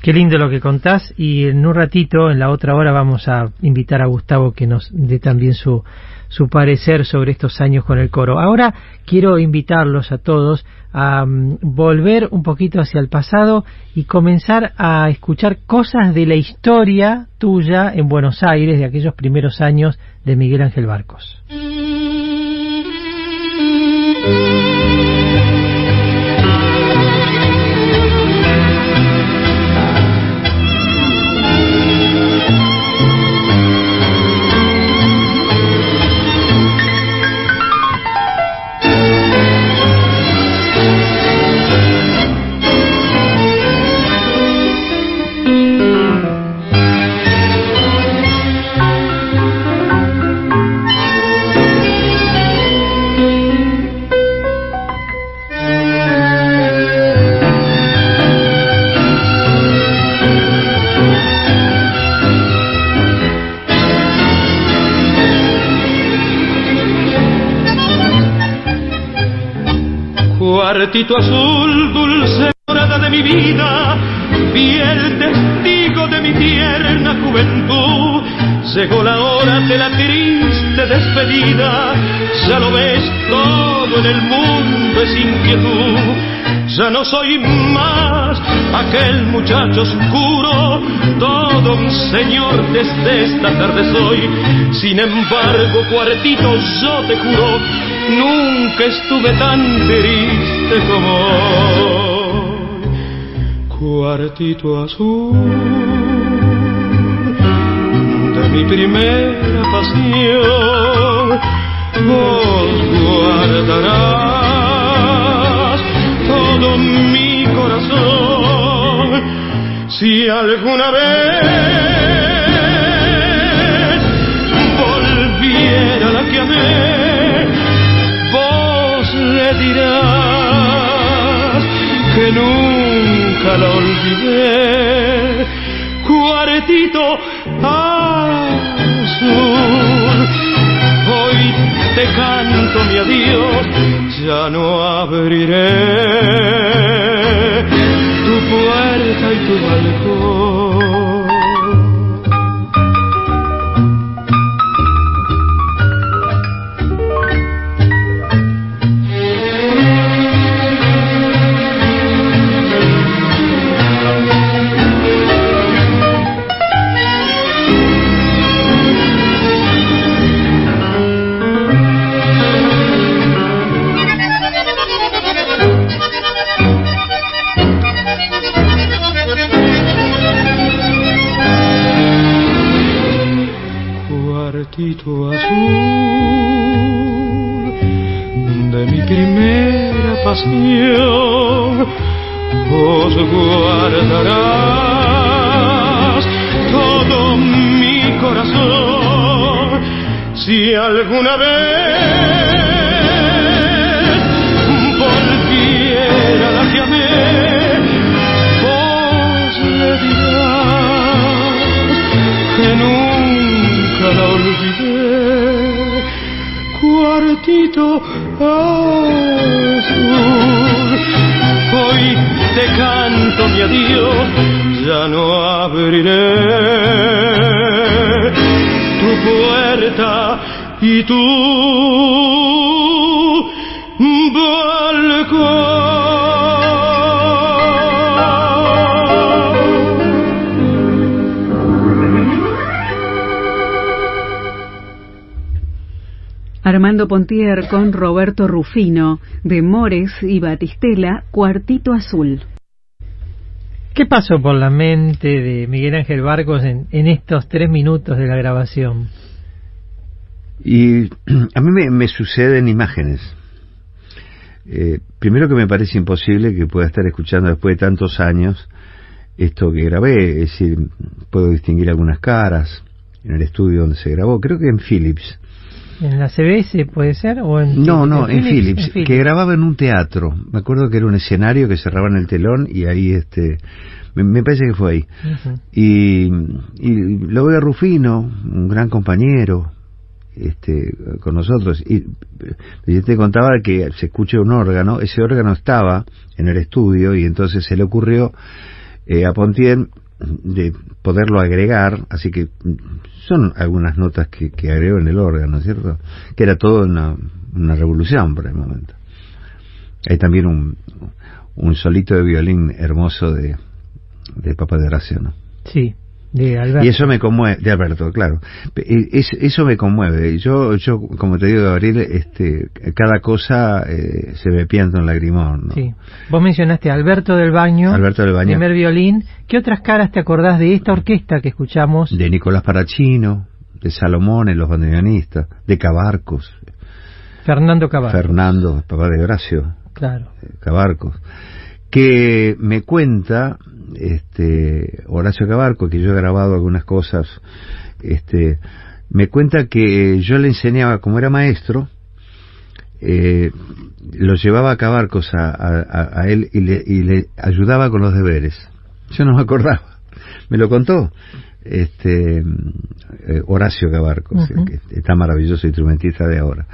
F: Qué lindo lo que contás y en un ratito, en la otra hora, vamos a invitar a Gustavo que nos dé también su, su parecer sobre estos años con el coro. Ahora quiero invitarlos a todos a um, volver un poquito hacia el pasado y comenzar a escuchar cosas de la historia tuya en Buenos Aires de aquellos primeros años de Miguel Ángel Barcos.
J: Cuartito azul, dulce morada de mi vida, fiel testigo de mi tierna juventud. Llegó la hora de la triste despedida, ya lo ves, todo en el mundo es inquietud. Ya no soy más aquel muchacho oscuro, todo un señor desde esta tarde soy. Sin embargo, cuartito, yo te juro, nunca estuve tan triste como hoy. Cuartito azul de mi primera pasión, vos guardarás todo mi corazón. Si alguna vez volviera la que amé, vos le dirás que nunca la olvidé. Cuartito azul, hoy te canto mi adiós, ya no abriré tu puerta y tu balcón. Todo mi corazón. Si alguna vez tu puerta y tu
H: Armando Pontier con Roberto Rufino, de Mores y Batistela, Cuartito Azul.
F: ¿Qué pasó por la mente de Miguel Ángel Barcos en, en estos tres minutos de la grabación?
G: Y a mí me, me suceden imágenes. Eh, primero que me parece imposible que pueda estar escuchando después de tantos años esto que grabé, es decir, puedo distinguir algunas caras en el estudio donde se grabó, creo que en Philips.
F: ¿En la CBS puede ser? ¿O en,
G: No, no, en Philips,
F: En Philips.
G: que grababa en un teatro. Me acuerdo que era un escenario que cerraban el telón y ahí este me, me parece que fue ahí. Y, y lo veo a Rufino, un gran compañero, este, con nosotros. Y yo te contaba que se escucha un órgano, ese órgano estaba en el estudio y entonces se le ocurrió eh, a Pontier de poderlo agregar, así que son algunas notas que, que agregó en el órgano, ¿cierto? Que era todo una, una revolución por el momento. Hay también un, un solito de violín hermoso de, de Papa de Horacio, ¿no?
F: Sí, de Alberto.
G: Y eso me conmueve, de Alberto, claro. Es, eso me conmueve. Yo, yo, como te digo, Gabriel, este, cada cosa eh, se me pianta un lagrimón. ¿no?
F: Sí. Vos mencionaste a Alberto del Baño,
G: Alberto del Baño.
F: primer violín. ¿Qué otras caras te acordás de esta orquesta que escuchamos?
G: De Nicolás Parachino, de Salomón, los bandoneonistas, de Cabarcos.
F: Fernando Cabarcos.
G: Fernando, papá de Horacio.
F: Claro.
G: Cabarcos. Que me cuenta este Horacio Cabarco, que yo he grabado algunas cosas, este, me cuenta que yo le enseñaba, como era maestro, eh, lo llevaba a Cabarcos a, a, a él y le, y le, ayudaba con los deberes. Yo no me acordaba, me lo contó este eh, Horacio Cabarcos, uh -huh. que está maravilloso instrumentista de ahora.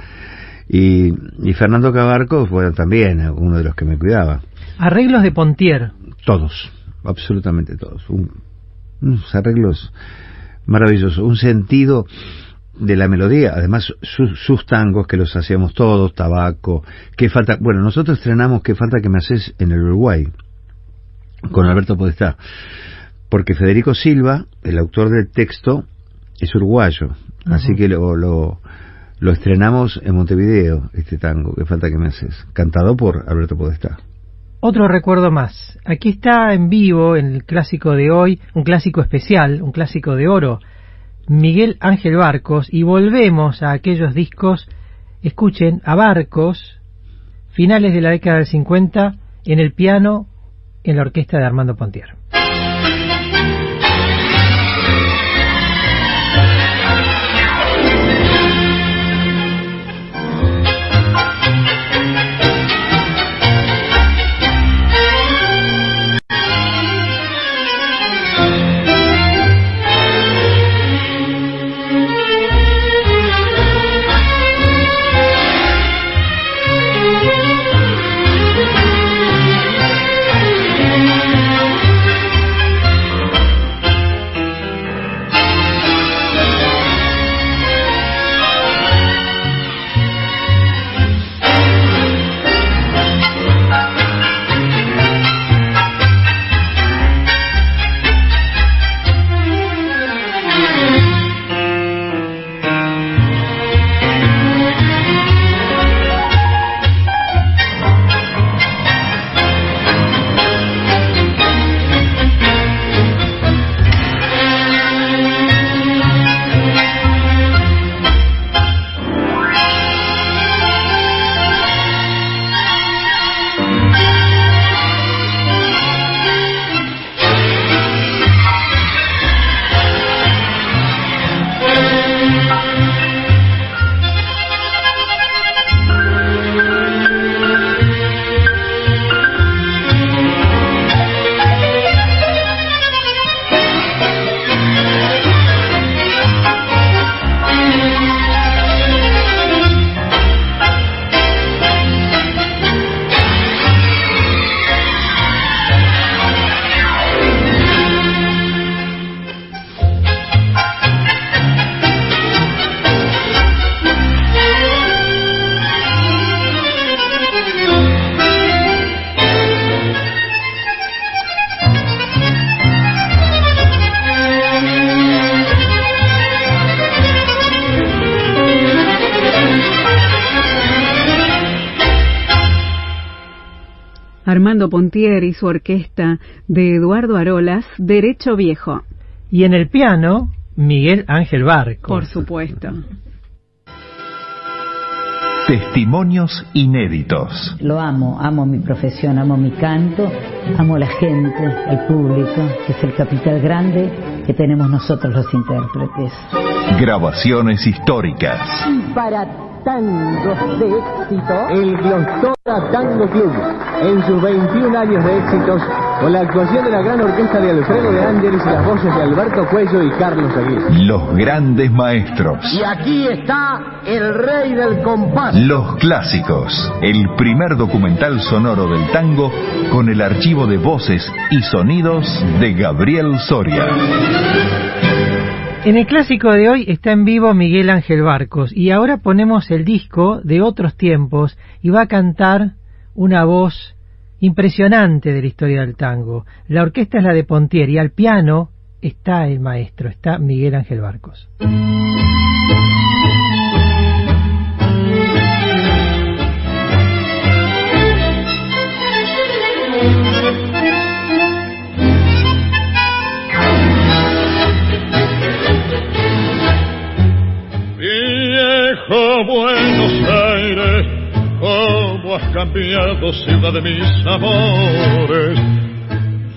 G: Y, y Fernando Cabarcos, bueno, también uno de los que me cuidaba.
F: Arreglos de Pontier.
G: Todos absolutamente todos. Un, unos arreglos maravillosos, un sentido de la melodía, además su, sus tangos que los hacíamos todos, tabaco, qué falta, bueno, nosotros estrenamos qué falta que me haces en el Uruguay con Alberto Podestá, porque Federico Silva, el autor del texto, es uruguayo, uh -huh. así que lo, lo, lo estrenamos en Montevideo, este tango, qué falta que me haces, cantado por Alberto Podestá.
F: Otro recuerdo más. Aquí está en vivo, en el clásico de hoy, un clásico especial, un clásico de oro, Miguel Ángel Barcos, y volvemos a aquellos discos, escuchen, a Barcos, finales de la década del 50, en el piano, en la orquesta de Armando Pontier.
H: Armando Pontier y su orquesta de Eduardo Arolas, Derecho Viejo.
F: Y en el piano, Miguel Ángel Barco.
H: Por supuesto.
A: Testimonios inéditos.
K: Lo amo, amo mi profesión, amo mi canto, amo la gente, el público, que es el capital grande que tenemos nosotros los intérpretes.
A: Grabaciones históricas.
B: Y para tangos de éxito, el Glostora Tango Club, en sus 21 años de éxitos, con la actuación de la gran orquesta de Alfredo de Ángeles y las voces de Alberto Cuello y Carlos Aguirre.
A: Los grandes maestros.
L: Y aquí está el rey del compás.
A: Los clásicos. El primer documental sonoro del tango con el archivo de voces y sonidos de Gabriel Soria.
F: En el clásico de hoy está en vivo Miguel Ángel Barcos y ahora ponemos el disco de otros tiempos y va a cantar una voz impresionante de la historia del tango. La orquesta es la de Pontier y al piano está el maestro, está Miguel Ángel Barcos.
M: Viejo cómo has cambiado ciudad de mis amores.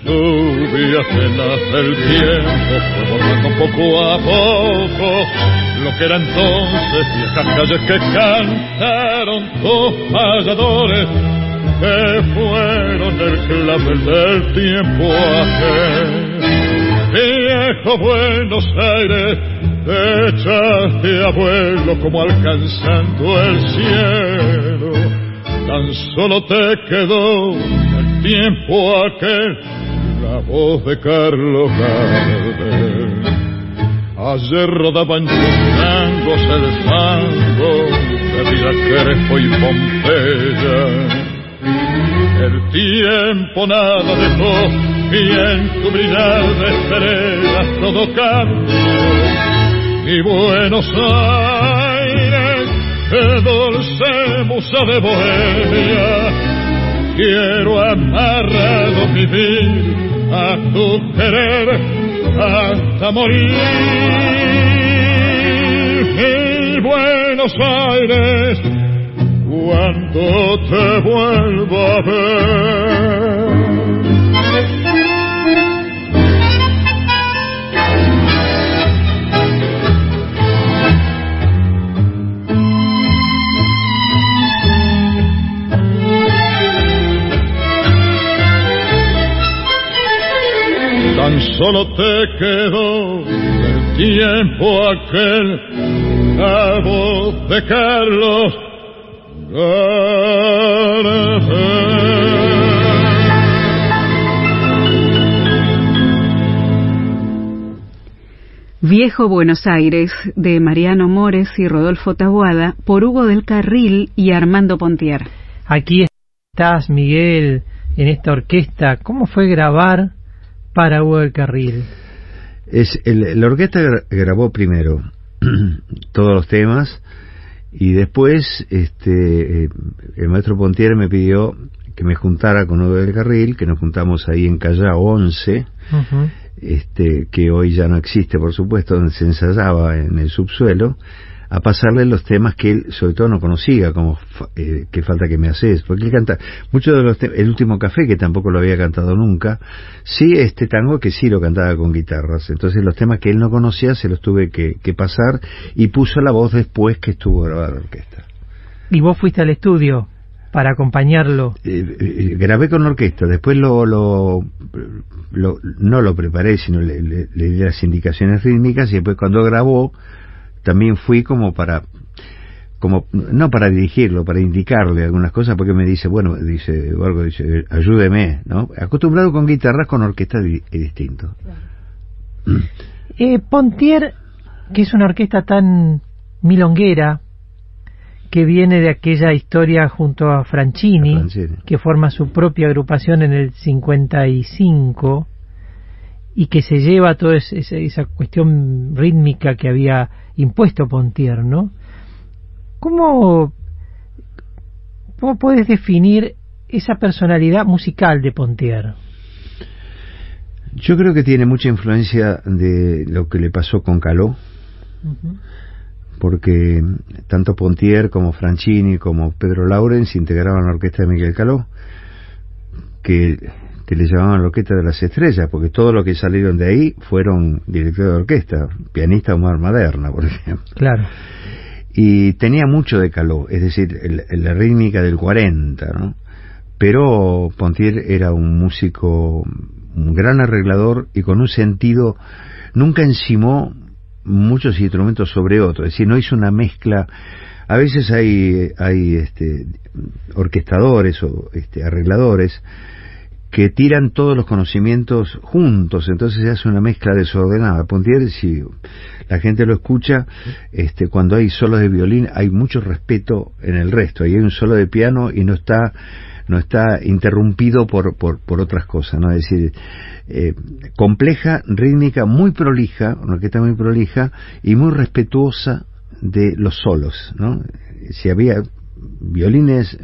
M: Lluvia cenas del tiempo, fue borrando poco a poco lo que era entonces viejas calles que cantaron tus payadores, que fueron el clavel del tiempo aquel. Viejo Buenos Aires, te echaste abuelo como alcanzando el cielo. Tan solo te quedó el tiempo aquel, la voz de Carlos Gardel. Ayer rodaban chocándose el fango de vida Crespo y Pompeya. El tiempo nada dejó y en tu brillar de estrellas todo cambió y Buenos Aires, dulce musa de Bohemia. Quiero amarrado vivir a tu querer hasta morir. Y Buenos Aires, cuando te vuelva a ver. Solo te quedó el tiempo aquel, la voz de Carlos
H: Viejo Buenos Aires, de Mariano Mores y Rodolfo Tabuada, por Hugo del Carril y Armando Pontier.
F: Aquí estás, Miguel, en esta orquesta. ¿Cómo fue grabar para Hugo del Carril?
G: Es el, la orquesta gra- grabó primero todos los temas y después este eh, el maestro Pontier me pidió que me juntara con Hugo del Carril, que nos juntamos ahí en Callao 11,
F: Ujú.
G: este, que hoy ya no existe, por supuesto, donde se ensayaba en el subsuelo, a pasarle los temas que él, sobre todo, no conocía, como eh, qué falta que me haces, porque él canta muchos de los temas, el último café, que tampoco lo había cantado nunca, sí este tango que sí lo cantaba con guitarras, entonces los temas que él no conocía se los tuve que, que pasar y puso la voz después que estuvo grabada la orquesta.
F: Y vos fuiste al estudio para acompañarlo.
G: Eh, eh, grabé con orquesta, después lo, lo, lo- no lo preparé, sino le, le- le di las indicaciones rítmicas y después cuando grabó también fui como para como no para dirigirlo, para indicarle algunas cosas porque me dice, bueno, dice algo dice, ayúdeme, ¿no? Acostumbrado con guitarras con orquesta es distinto.
F: Eh, Pontier, que es una orquesta tan milonguera, que viene de aquella historia junto a Franchini,
G: Franchini.
F: que forma su propia agrupación en el 55 y que se lleva toda es- esa, esa cuestión rítmica que había impuesto Pontier, ¿no? ¿Cómo, ¿Cómo puedes definir esa personalidad musical de Pontier?
G: Yo creo que tiene mucha influencia de lo que le pasó con Caló, porque tanto Pontier como Franchini como Pedro Laurens integraban la orquesta de Miguel Caló, que, que le llamaban la orquesta de las estrellas, porque todo lo que salieron de ahí fueron directores de orquesta, pianista Omar Maderna, por ejemplo.
F: Claro.
G: Y tenía mucho de Caló, es decir, el- el- la rítmica del 40, ¿no? pero Pontier era un músico, un gran arreglador y con un sentido, nunca encimó muchos instrumentos sobre otros, es decir, no hizo una mezcla. A veces hay, hay este, orquestadores o este, arregladores que tiran todos los conocimientos juntos, entonces se hace una mezcla desordenada. Pontier, si la gente lo escucha, este, cuando hay solos de violín hay mucho respeto en el resto, y hay un solo de piano y no está no está interrumpido por, por, por otras cosas, ¿no? Es decir, eh, compleja, rítmica, muy prolija, una orquesta muy prolija y muy respetuosa de los solos, ¿no? Si había violines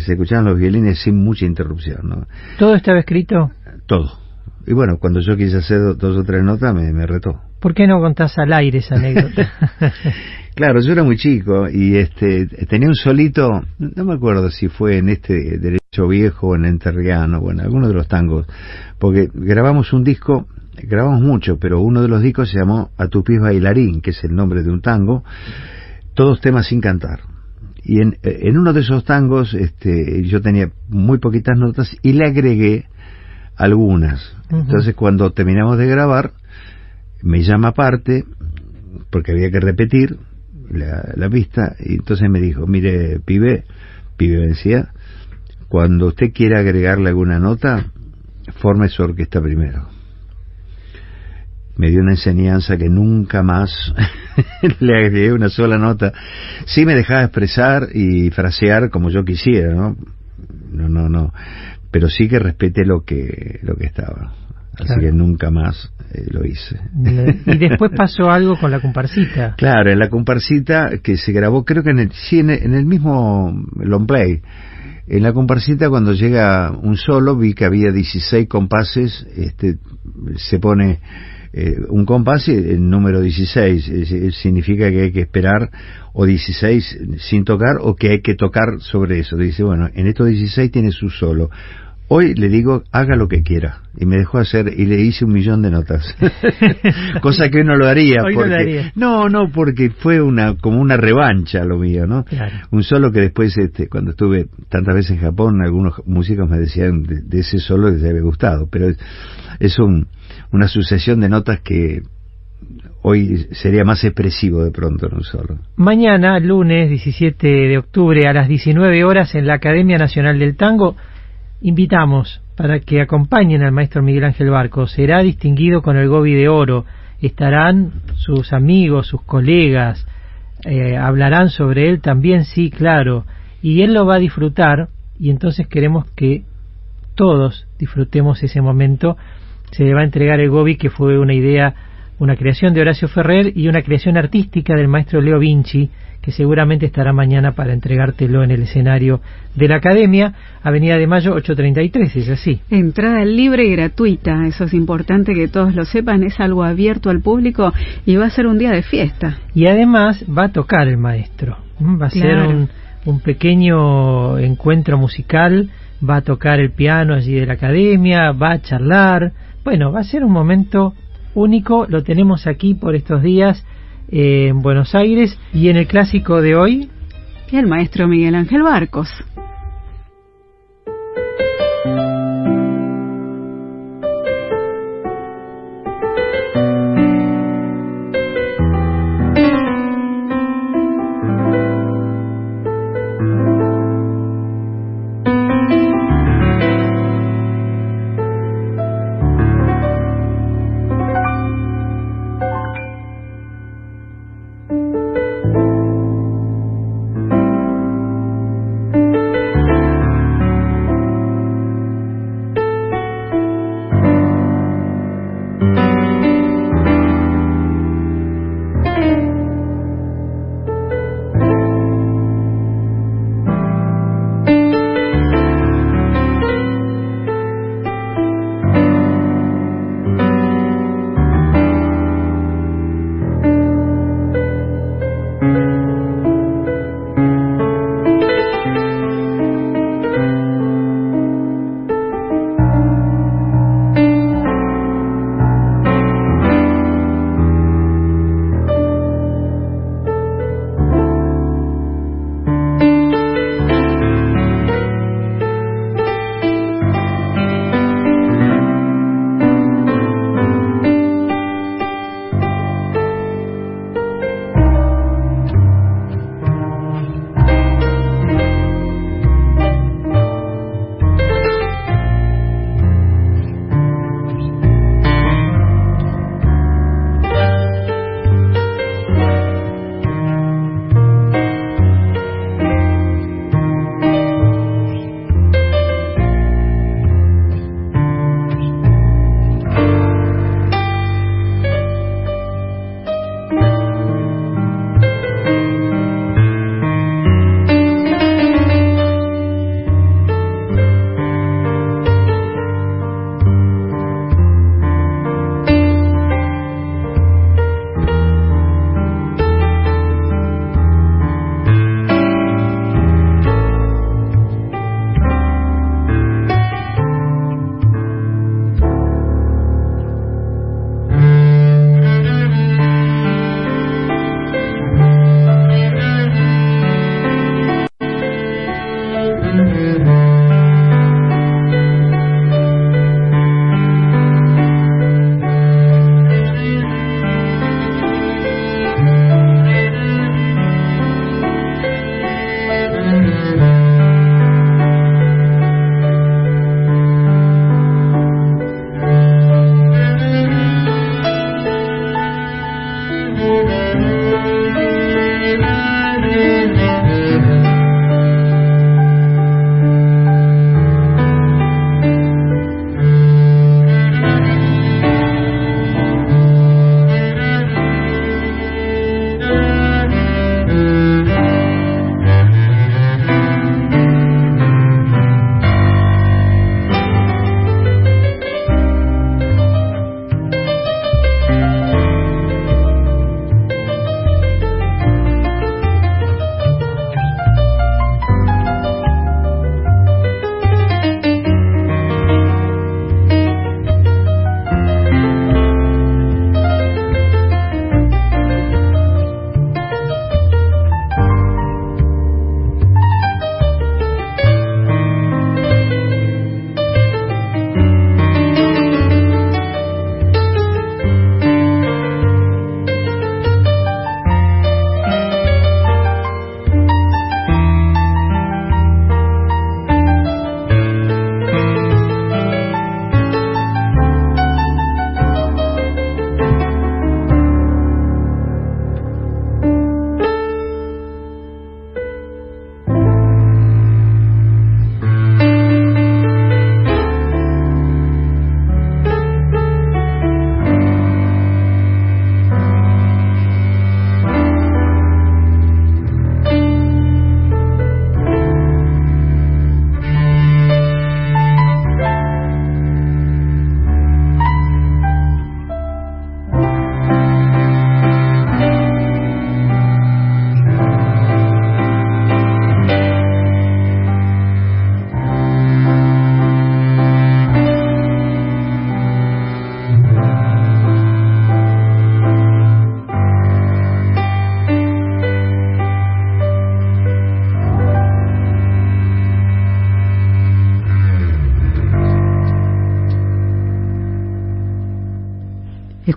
G: se escuchaban los violines sin mucha interrupción. ¿no?
F: ¿Todo estaba escrito?
G: Todo. Y bueno, cuando yo quise hacer dos o tres notas me, me retó.
F: ¿Por qué no contás al aire esa anécdota?
G: claro, yo era muy chico y este tenía un solito, no me acuerdo si fue en este Derecho Viejo o en Enterriano, bueno, alguno de los tangos, porque grabamos un disco, grabamos mucho, pero uno de los discos se llamó A tu pies bailarín, que es el nombre de un tango, todos temas sin cantar y en, en, uno de esos tangos este, yo tenía muy poquitas notas y le agregué algunas. Entonces cuando terminamos de grabar, me llama aparte, porque había que repetir la, la pista, y entonces me dijo, mire, pibe, pibe me decía, cuando usted quiera agregarle alguna nota, forme su orquesta primero me dio una enseñanza que nunca más le agregué una sola nota. Sí me dejaba expresar y frasear como yo quisiera, ¿no? No, no, no. Pero sí que respete lo que, lo que estaba. Así que nunca más eh, lo hice.
F: Y después pasó algo con la comparsita.
G: Claro, en la comparsita que se grabó, creo que en el, sí, en el, mismo long play. En la comparsita cuando llega un solo vi que había 16 compases, este, se pone eh, un compás, el número 16, significa que hay que esperar o 16 sin tocar o que hay que tocar sobre eso. Dice, bueno, en estos 16 tiene su solo. Hoy le digo, haga lo que quiera. Y me dejó hacer, y le hice un millón de notas. Cosa que no lo haría. porque, no, no, porque fue una, como una revancha lo mío, ¿no? Un solo que después, este, cuando estuve tantas veces en Japón, algunos músicos me decían de, ese solo les había gustado. Pero es, es un, una sucesión de notas que hoy sería más expresivo de pronto en un solo.
F: Mañana, lunes 17 de octubre a las 19 horas en la Academia Nacional del Tango, invitamos para que acompañen al maestro Miguel Ángel Barco. Será distinguido con el Gobi de Oro. Estarán sus amigos, sus colegas, eh, hablarán sobre él también, sí, claro. Y él lo va a disfrutar y entonces queremos que todos disfrutemos ese momento se le va a entregar el Gobi, que fue una idea, una creación de Horacio Ferrer y una creación artística del maestro Leo Vinci, que seguramente estará mañana para entregártelo en el escenario de la Academia, Avenida de Mayo 833, es así.
H: Entrada libre y gratuita, eso es importante que todos lo sepan, es algo abierto al público y va a ser un día de fiesta.
F: Y además va a tocar el maestro, va a ser un, un pequeño encuentro musical, va a tocar el piano allí de la Academia, va a charlar, bueno, va a ser un momento único, lo tenemos aquí por estos días en Buenos Aires y en el clásico de hoy.
H: El maestro Miguel Ángel Barcos.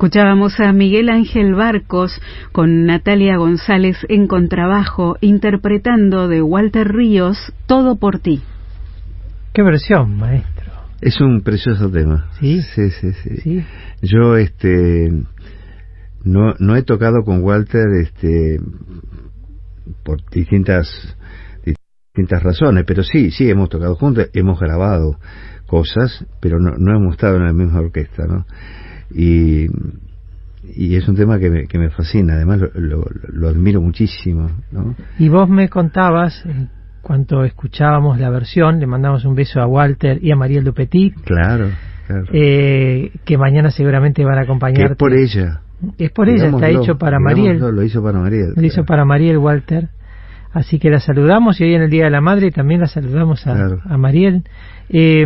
H: Escuchábamos a Miguel Ángel Barcos con Natalia González en contrabajo interpretando de Walter Ríos Todo por ti.
F: Qué versión, maestro.
G: Es un precioso tema.
F: Sí.
G: Sí, sí, sí. Yo este no no he tocado con Walter este por distintas distintas razones, pero sí, sí hemos tocado juntos, hemos grabado cosas, pero no, no hemos estado en la misma orquesta, ¿no? Y, y es un tema que me, que me fascina, además lo, lo, admiro muchísimo, ¿no?
F: Y vos me contabas, en cuanto escuchábamos la versión, le mandamos un beso a Walter y a Mariel Dupetit.
G: Claro, claro.
F: Eh, que mañana seguramente van a acompañar.
G: es por ella.
F: Es por ella, está hecho para Mariel.
G: Lo hizo para Mariel.
F: Lo hizo para Mariel Walter. Así que la saludamos y hoy en el Día de la Madre también la saludamos a, a Mariel. Eh,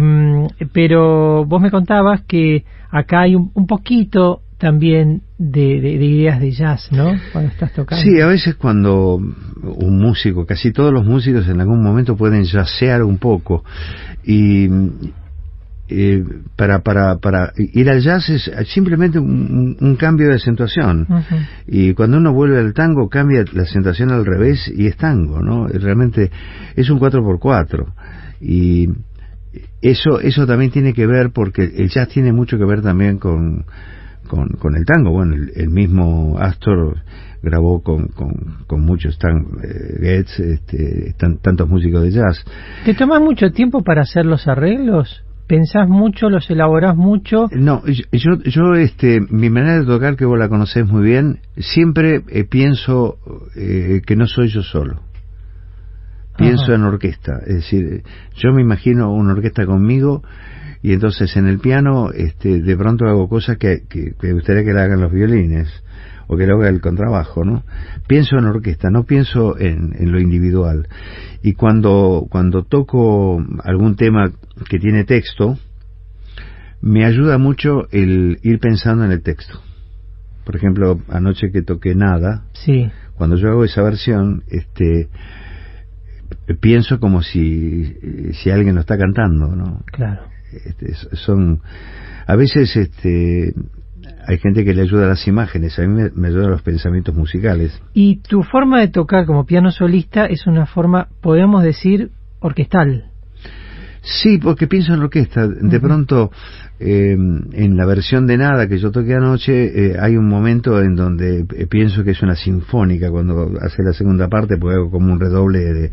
F: pero vos me contabas que acá hay un, un poquito también de, de, de, ideas de jazz, ¿no? Cuando estás tocando.
G: Sí, a veces cuando un músico, casi todos los músicos en algún momento pueden jazzear un poco. Y, eh, para, para, para ir al jazz es simplemente un, un cambio de acentuación. Uh -huh. Y cuando uno vuelve al tango, cambia la acentuación al revés y es tango, ¿no? Realmente es un 4x4. Y eso, eso también tiene que ver, porque el jazz tiene mucho que ver también con, con, con el tango. Bueno, el, el mismo Astor grabó con, con, con muchos tan, eh, este, tan, tantos músicos de jazz.
F: ¿Te tomas mucho tiempo para hacer los arreglos? Pensás mucho, los elaborás mucho.
G: No, yo, yo, este, mi manera de tocar, que vos la conocés muy bien, siempre eh, pienso eh, que no soy yo solo. Pienso Ajá. en orquesta, es decir, yo me imagino una orquesta conmigo y entonces en el piano, este, de pronto hago cosas que, que, que me gustaría que la hagan los violines o que lo haga el contrabajo, ¿no? Pienso en orquesta, no pienso en, en lo individual. Y cuando, cuando toco algún tema que tiene texto, me ayuda mucho el ir pensando en el texto. Por ejemplo, anoche que toqué nada,
F: sí.
G: cuando yo hago esa versión, este pienso como si si alguien lo está cantando, ¿no?
F: Claro.
G: Este, son a veces este hay gente que le ayuda a las imágenes, a mí me, me ayuda a los pensamientos musicales.
F: Y tu forma de tocar como piano solista es una forma, podemos decir, orquestal.
G: Sí, porque pienso en orquesta. De uh -huh. pronto, eh, en la versión de Nada que yo toqué anoche, eh, hay un momento en donde eh, pienso que es una sinfónica cuando hace la segunda parte, porque hago como un redoble de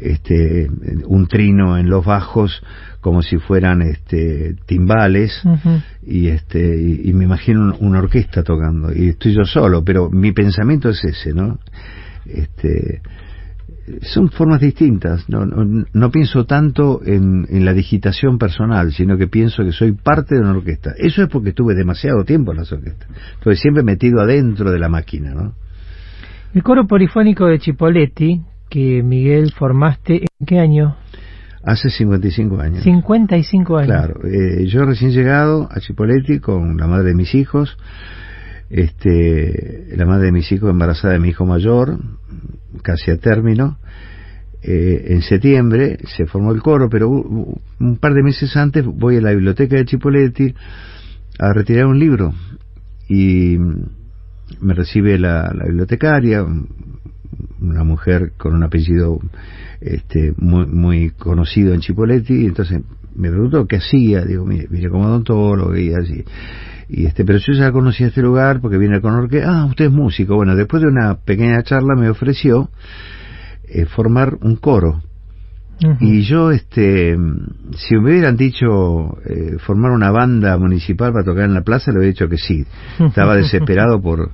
G: este un trino en los bajos como si fueran este timbales
F: uh -huh.
G: y este y, y me imagino una orquesta tocando y estoy yo solo pero mi pensamiento es ese no este son formas distintas. No, no, no pienso tanto en, en, la digitación personal sino que pienso que soy parte de una orquesta. Eso es porque estuve demasiado tiempo en las orquestas. Estuve siempre metido adentro de la máquina no
F: el coro polifónico de Chipoletti que Miguel formaste en qué año
G: Hace 55 años.
F: 55 años.
G: Claro, eh, yo recién llegado a Chipoletti con la madre de mis hijos, este, la madre de mis hijos embarazada de mi hijo mayor, casi a término. Eh, en septiembre se formó el coro, pero un par de meses antes voy a la biblioteca de Chipoletti a retirar un libro y me recibe la, bibliotecaria, una mujer con un apellido este, muy, muy conocido en Chipoletti, entonces me preguntó qué hacía, digo, mire, vine como odontólogo y así. Y este, pero yo ya conocía este lugar porque vine con orquesta, ah, usted es músico. Bueno, después de una pequeña charla me ofreció eh, formar un coro. Uh -huh. Y yo, este, si me hubieran dicho eh, formar una banda municipal para tocar en la plaza, le hubiera dicho que sí. Estaba desesperado por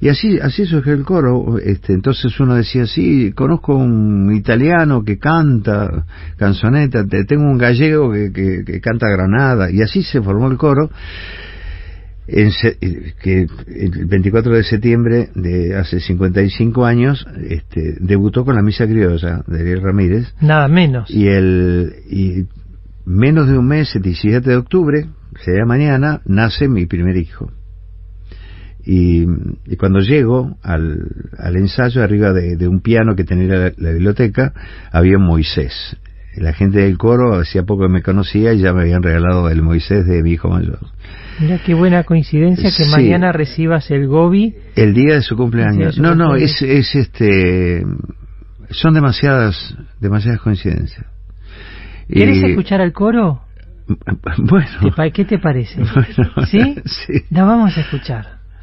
G: y así así surgió el coro este entonces uno decía sí conozco un italiano que canta canzoneta tengo un gallego que, que, que canta granada y así se formó el coro en que el 24 de septiembre de hace 55 años este, debutó con la misa criolla de Ariel Ramírez.
F: Nada menos.
G: Y el y menos de un mes el 17 de octubre sería mañana nace mi primer hijo y, y, cuando llego al, al ensayo arriba de, de, un piano que tenía la, la, biblioteca había un Moisés la gente del coro hacía poco que me conocía y ya me habían regalado el Moisés de mi hijo mayor.
F: Mira qué buena coincidencia que
G: Sí.
F: mañana recibas el Gobi.
G: El día de su cumpleaños.
F: su
G: no, no, es, es este. Son demasiadas, demasiadas coincidencias.
F: ¿Quieres
G: Y-
F: escuchar al coro?
G: Bueno.
F: ¿Te pa- ¿Qué te parece?
G: Bueno,
F: ¿Sí?
G: sí.
F: La vamos a escuchar.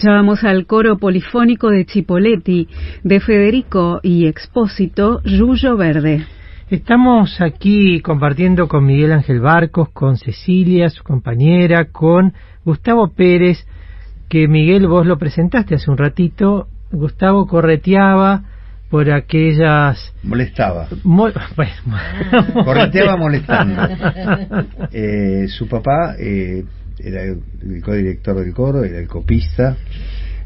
H: Escuchábamos al coro polifónico de Chipoletti, de Federico y Expósito, Yuyo Verde.
F: Estamos aquí compartiendo con Miguel Ángel Barcos, con Cecilia, su compañera, con Gustavo Pérez, que Miguel vos lo presentaste hace un ratito. Gustavo correteaba por aquellas...
G: Molestaba.
F: Mo- bueno,
G: Correteaba molestando. Eh, su papá eh, era el, codirector del coro, era el copista.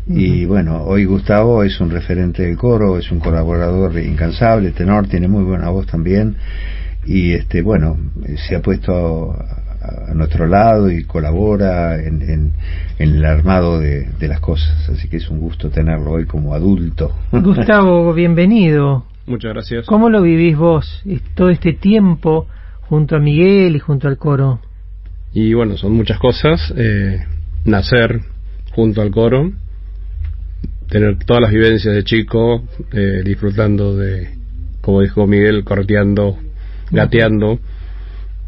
G: Y bueno, hoy Gustavo es un referente del coro, es un colaborador incansable, tenor, tiene muy buena voz también. Y este bueno, se ha puesto a, a nuestro lado y colabora en, en- en el armado de, de las cosas. Así que es un gusto tenerlo hoy como adulto.
F: Gustavo, bienvenido.
N: Muchas gracias.
F: ¿Cómo lo vivís vos todo este tiempo junto a Miguel y junto al coro?
N: Y bueno, son muchas cosas. eh, nacer junto al coro, tener todas las vivencias de chico, eh, disfrutando de, como dijo Miguel, corteando, gateando.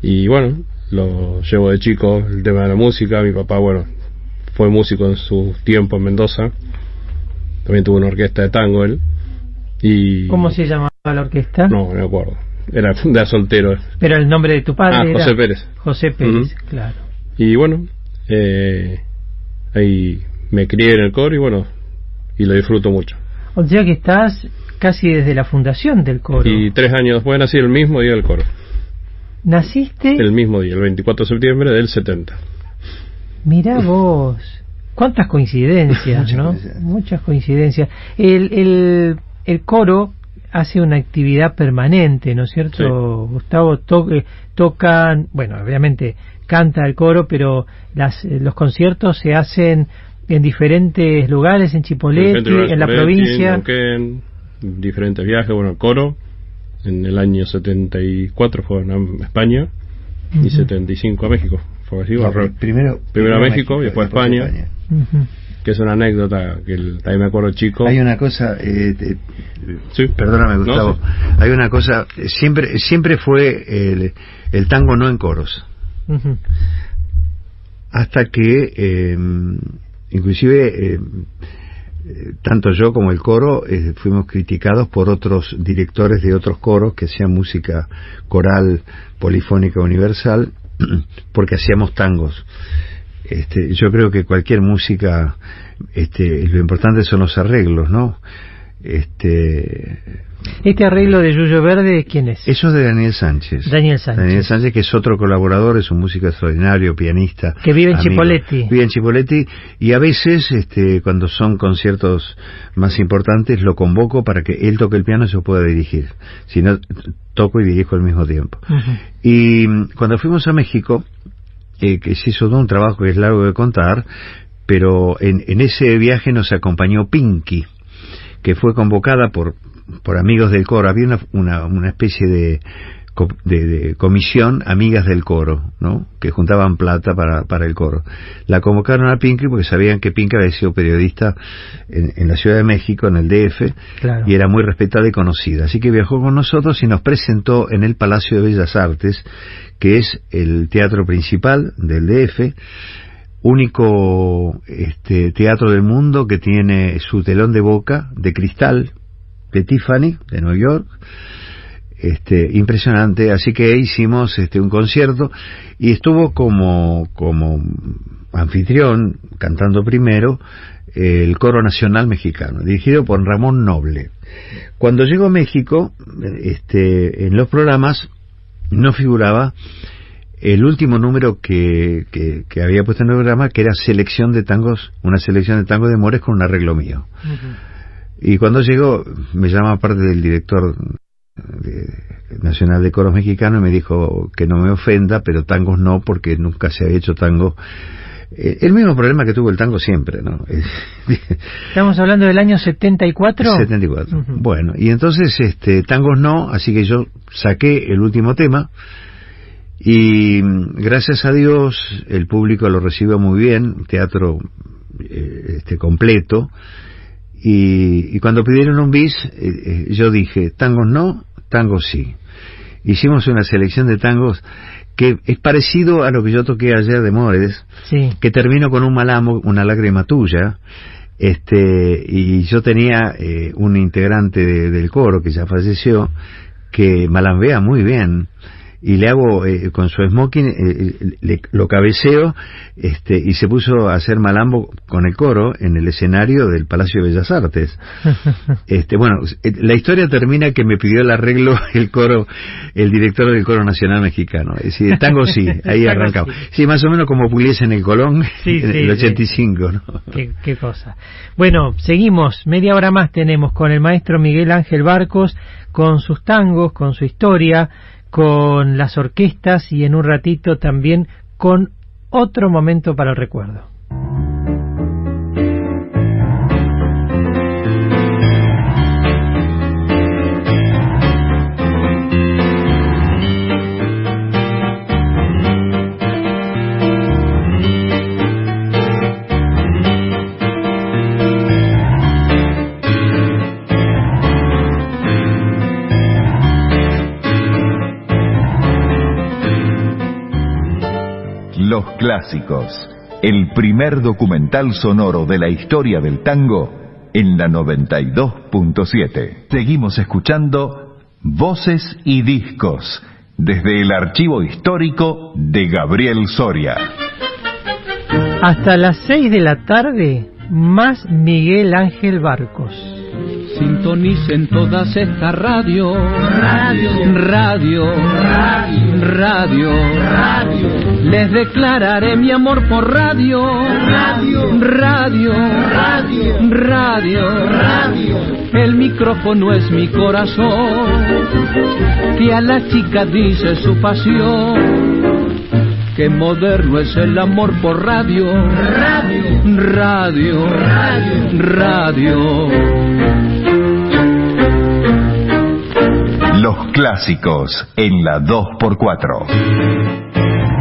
N: Y bueno, lo llevo de chico, el tema de la música. Mi papá, bueno, fue músico en su tiempo en Mendoza. También tuvo una orquesta de tango él. Y
F: ¿Cómo se llamaba la orquesta?
N: No, no me acuerdo. Era de soltero.
F: Pero el nombre de tu padre
N: Ah,
F: era
N: José Pérez.
F: José Pérez, claro.
N: Y bueno, eh, ahí me crié en el coro y bueno, y lo disfruto mucho.
F: O sea que estás casi desde la fundación del coro.
N: Y tres años después nací el mismo día del coro.
F: ¿Naciste?
N: El mismo día, el 24 de septiembre del 70.
F: Mirá vos. Cuántas coincidencias,
N: Muchas
F: ¿no?
N: coincidencias.
F: Muchas coincidencias. El, el, el coro hace una actividad permanente, ¿no es cierto? Gustavo to eh, tocan, bueno, obviamente canta el coro, pero las, eh, los conciertos se hacen en diferentes lugares, en Chipoleti, en, la provincia.
N: En diferentes viajes, bueno, el coro en el año 74 fue a España y 75 a México. Fue así,
G: primero,
N: primero, a México, y después a España. Que es una anécdota que también me acuerdo chico.
G: Hay una cosa, eh, perdóname Gustavo, hay una cosa, siempre siempre fue el, el tango no en coros. Hasta que, eh, inclusive, eh, tanto yo como el coro eh, fuimos criticados por otros directores de otros coros que hacían música coral polifónica universal porque hacíamos tangos. Este, yo creo que cualquier música, este, lo importante son los arreglos, ¿no? Este,
F: ¿Este arreglo de Yuyo Verde quién es?
G: Eso es de Daniel Sánchez.
F: Daniel Sánchez.
G: Daniel Sánchez, que es otro colaborador, es un músico extraordinario, pianista.
F: Que vive en Chipoletti.
G: Vive en Chipoletti y a veces, este, cuando son conciertos más importantes, lo convoco para que él toque el piano y yo pueda dirigir. Si no, toco y dirijo al mismo tiempo. Y mm, cuando fuimos a México, eh, que se hizo todo un trabajo que es largo de contar, pero en, en ese viaje nos acompañó Pinky que fue convocada por, por amigos del coro. Había una, una, especie de, de, comisión Amigas del Coro, ¿no? Que juntaban plata para, para el coro. La convocaron a Pinky porque sabían que Pinky había sido periodista en, en la Ciudad de México, en el DF, y era muy respetada y conocida. Así que viajó con nosotros y nos presentó en el Palacio de Bellas Artes, que es el teatro principal del DF, único este, teatro del mundo que tiene su telón de boca de cristal de Tiffany de Nueva York este impresionante. Así que hicimos este un concierto y estuvo como como anfitrión cantando primero el coro nacional mexicano dirigido por Ramón Noble. Cuando llegó a México este en los programas no figuraba el último número que, que, había puesto en el programa, que era selección de tangos, una selección de tangos de Mores con un arreglo mío. Y cuando llegó, me llama parte del director nacional de coros mexicano y me dijo que no me ofenda, pero tangos no, porque nunca se había hecho tango. Eh, el mismo problema que tuvo el tango siempre, ¿no?
F: Estamos hablando del año 74.
G: 74. Bueno, y entonces, este, tangos no, así que yo saqué el último tema, y gracias a Dios el público lo recibe muy bien, teatro eh, este, completo. Y, cuando pidieron un bis, eh, yo dije, tangos no, tangos sí. Hicimos una selección de tangos que es parecido a lo que yo toqué ayer de Mores, que termino con un malamo, una lágrima tuya, este, y yo tenía un integrante del coro que ya falleció, que malambea muy bien, y le hago eh, con su smoking, eh, le, lo cabeceo este, y se puso a hacer malambo con el coro en el escenario del Palacio de Bellas Artes. este, bueno, eh, la historia termina que me pidió el arreglo el coro, el director del coro nacional mexicano. Es decir, tango sí, ahí arrancamos. Sí, más o menos como Pugliese en el Colón en el 85, ¿no?
F: Qué, qué cosa. Bueno, seguimos, media hora más tenemos con el maestro Miguel Ángel Barcos, con sus tangos, con su historia, con las orquestas y en un ratito también con otro momento para el recuerdo.
A: Clásicos, el primer documental sonoro de la historia del tango en la 92.7. Seguimos escuchando Voces y Discos desde el archivo histórico de Gabriel Soria.
F: Hasta las 6 de la tarde, más Miguel Ángel Barcos.
O: Sintonicen todas estas radio, radio, radio, radio, radio, radio. Les declararé mi amor por radio, radio, radio, radio, radio, radio. El el micrófono es mi corazón, que a la chica dice su pasión. Qué moderno es el amor por radio, radio, radio, radio. radio.
A: Los clásicos en la 2x4.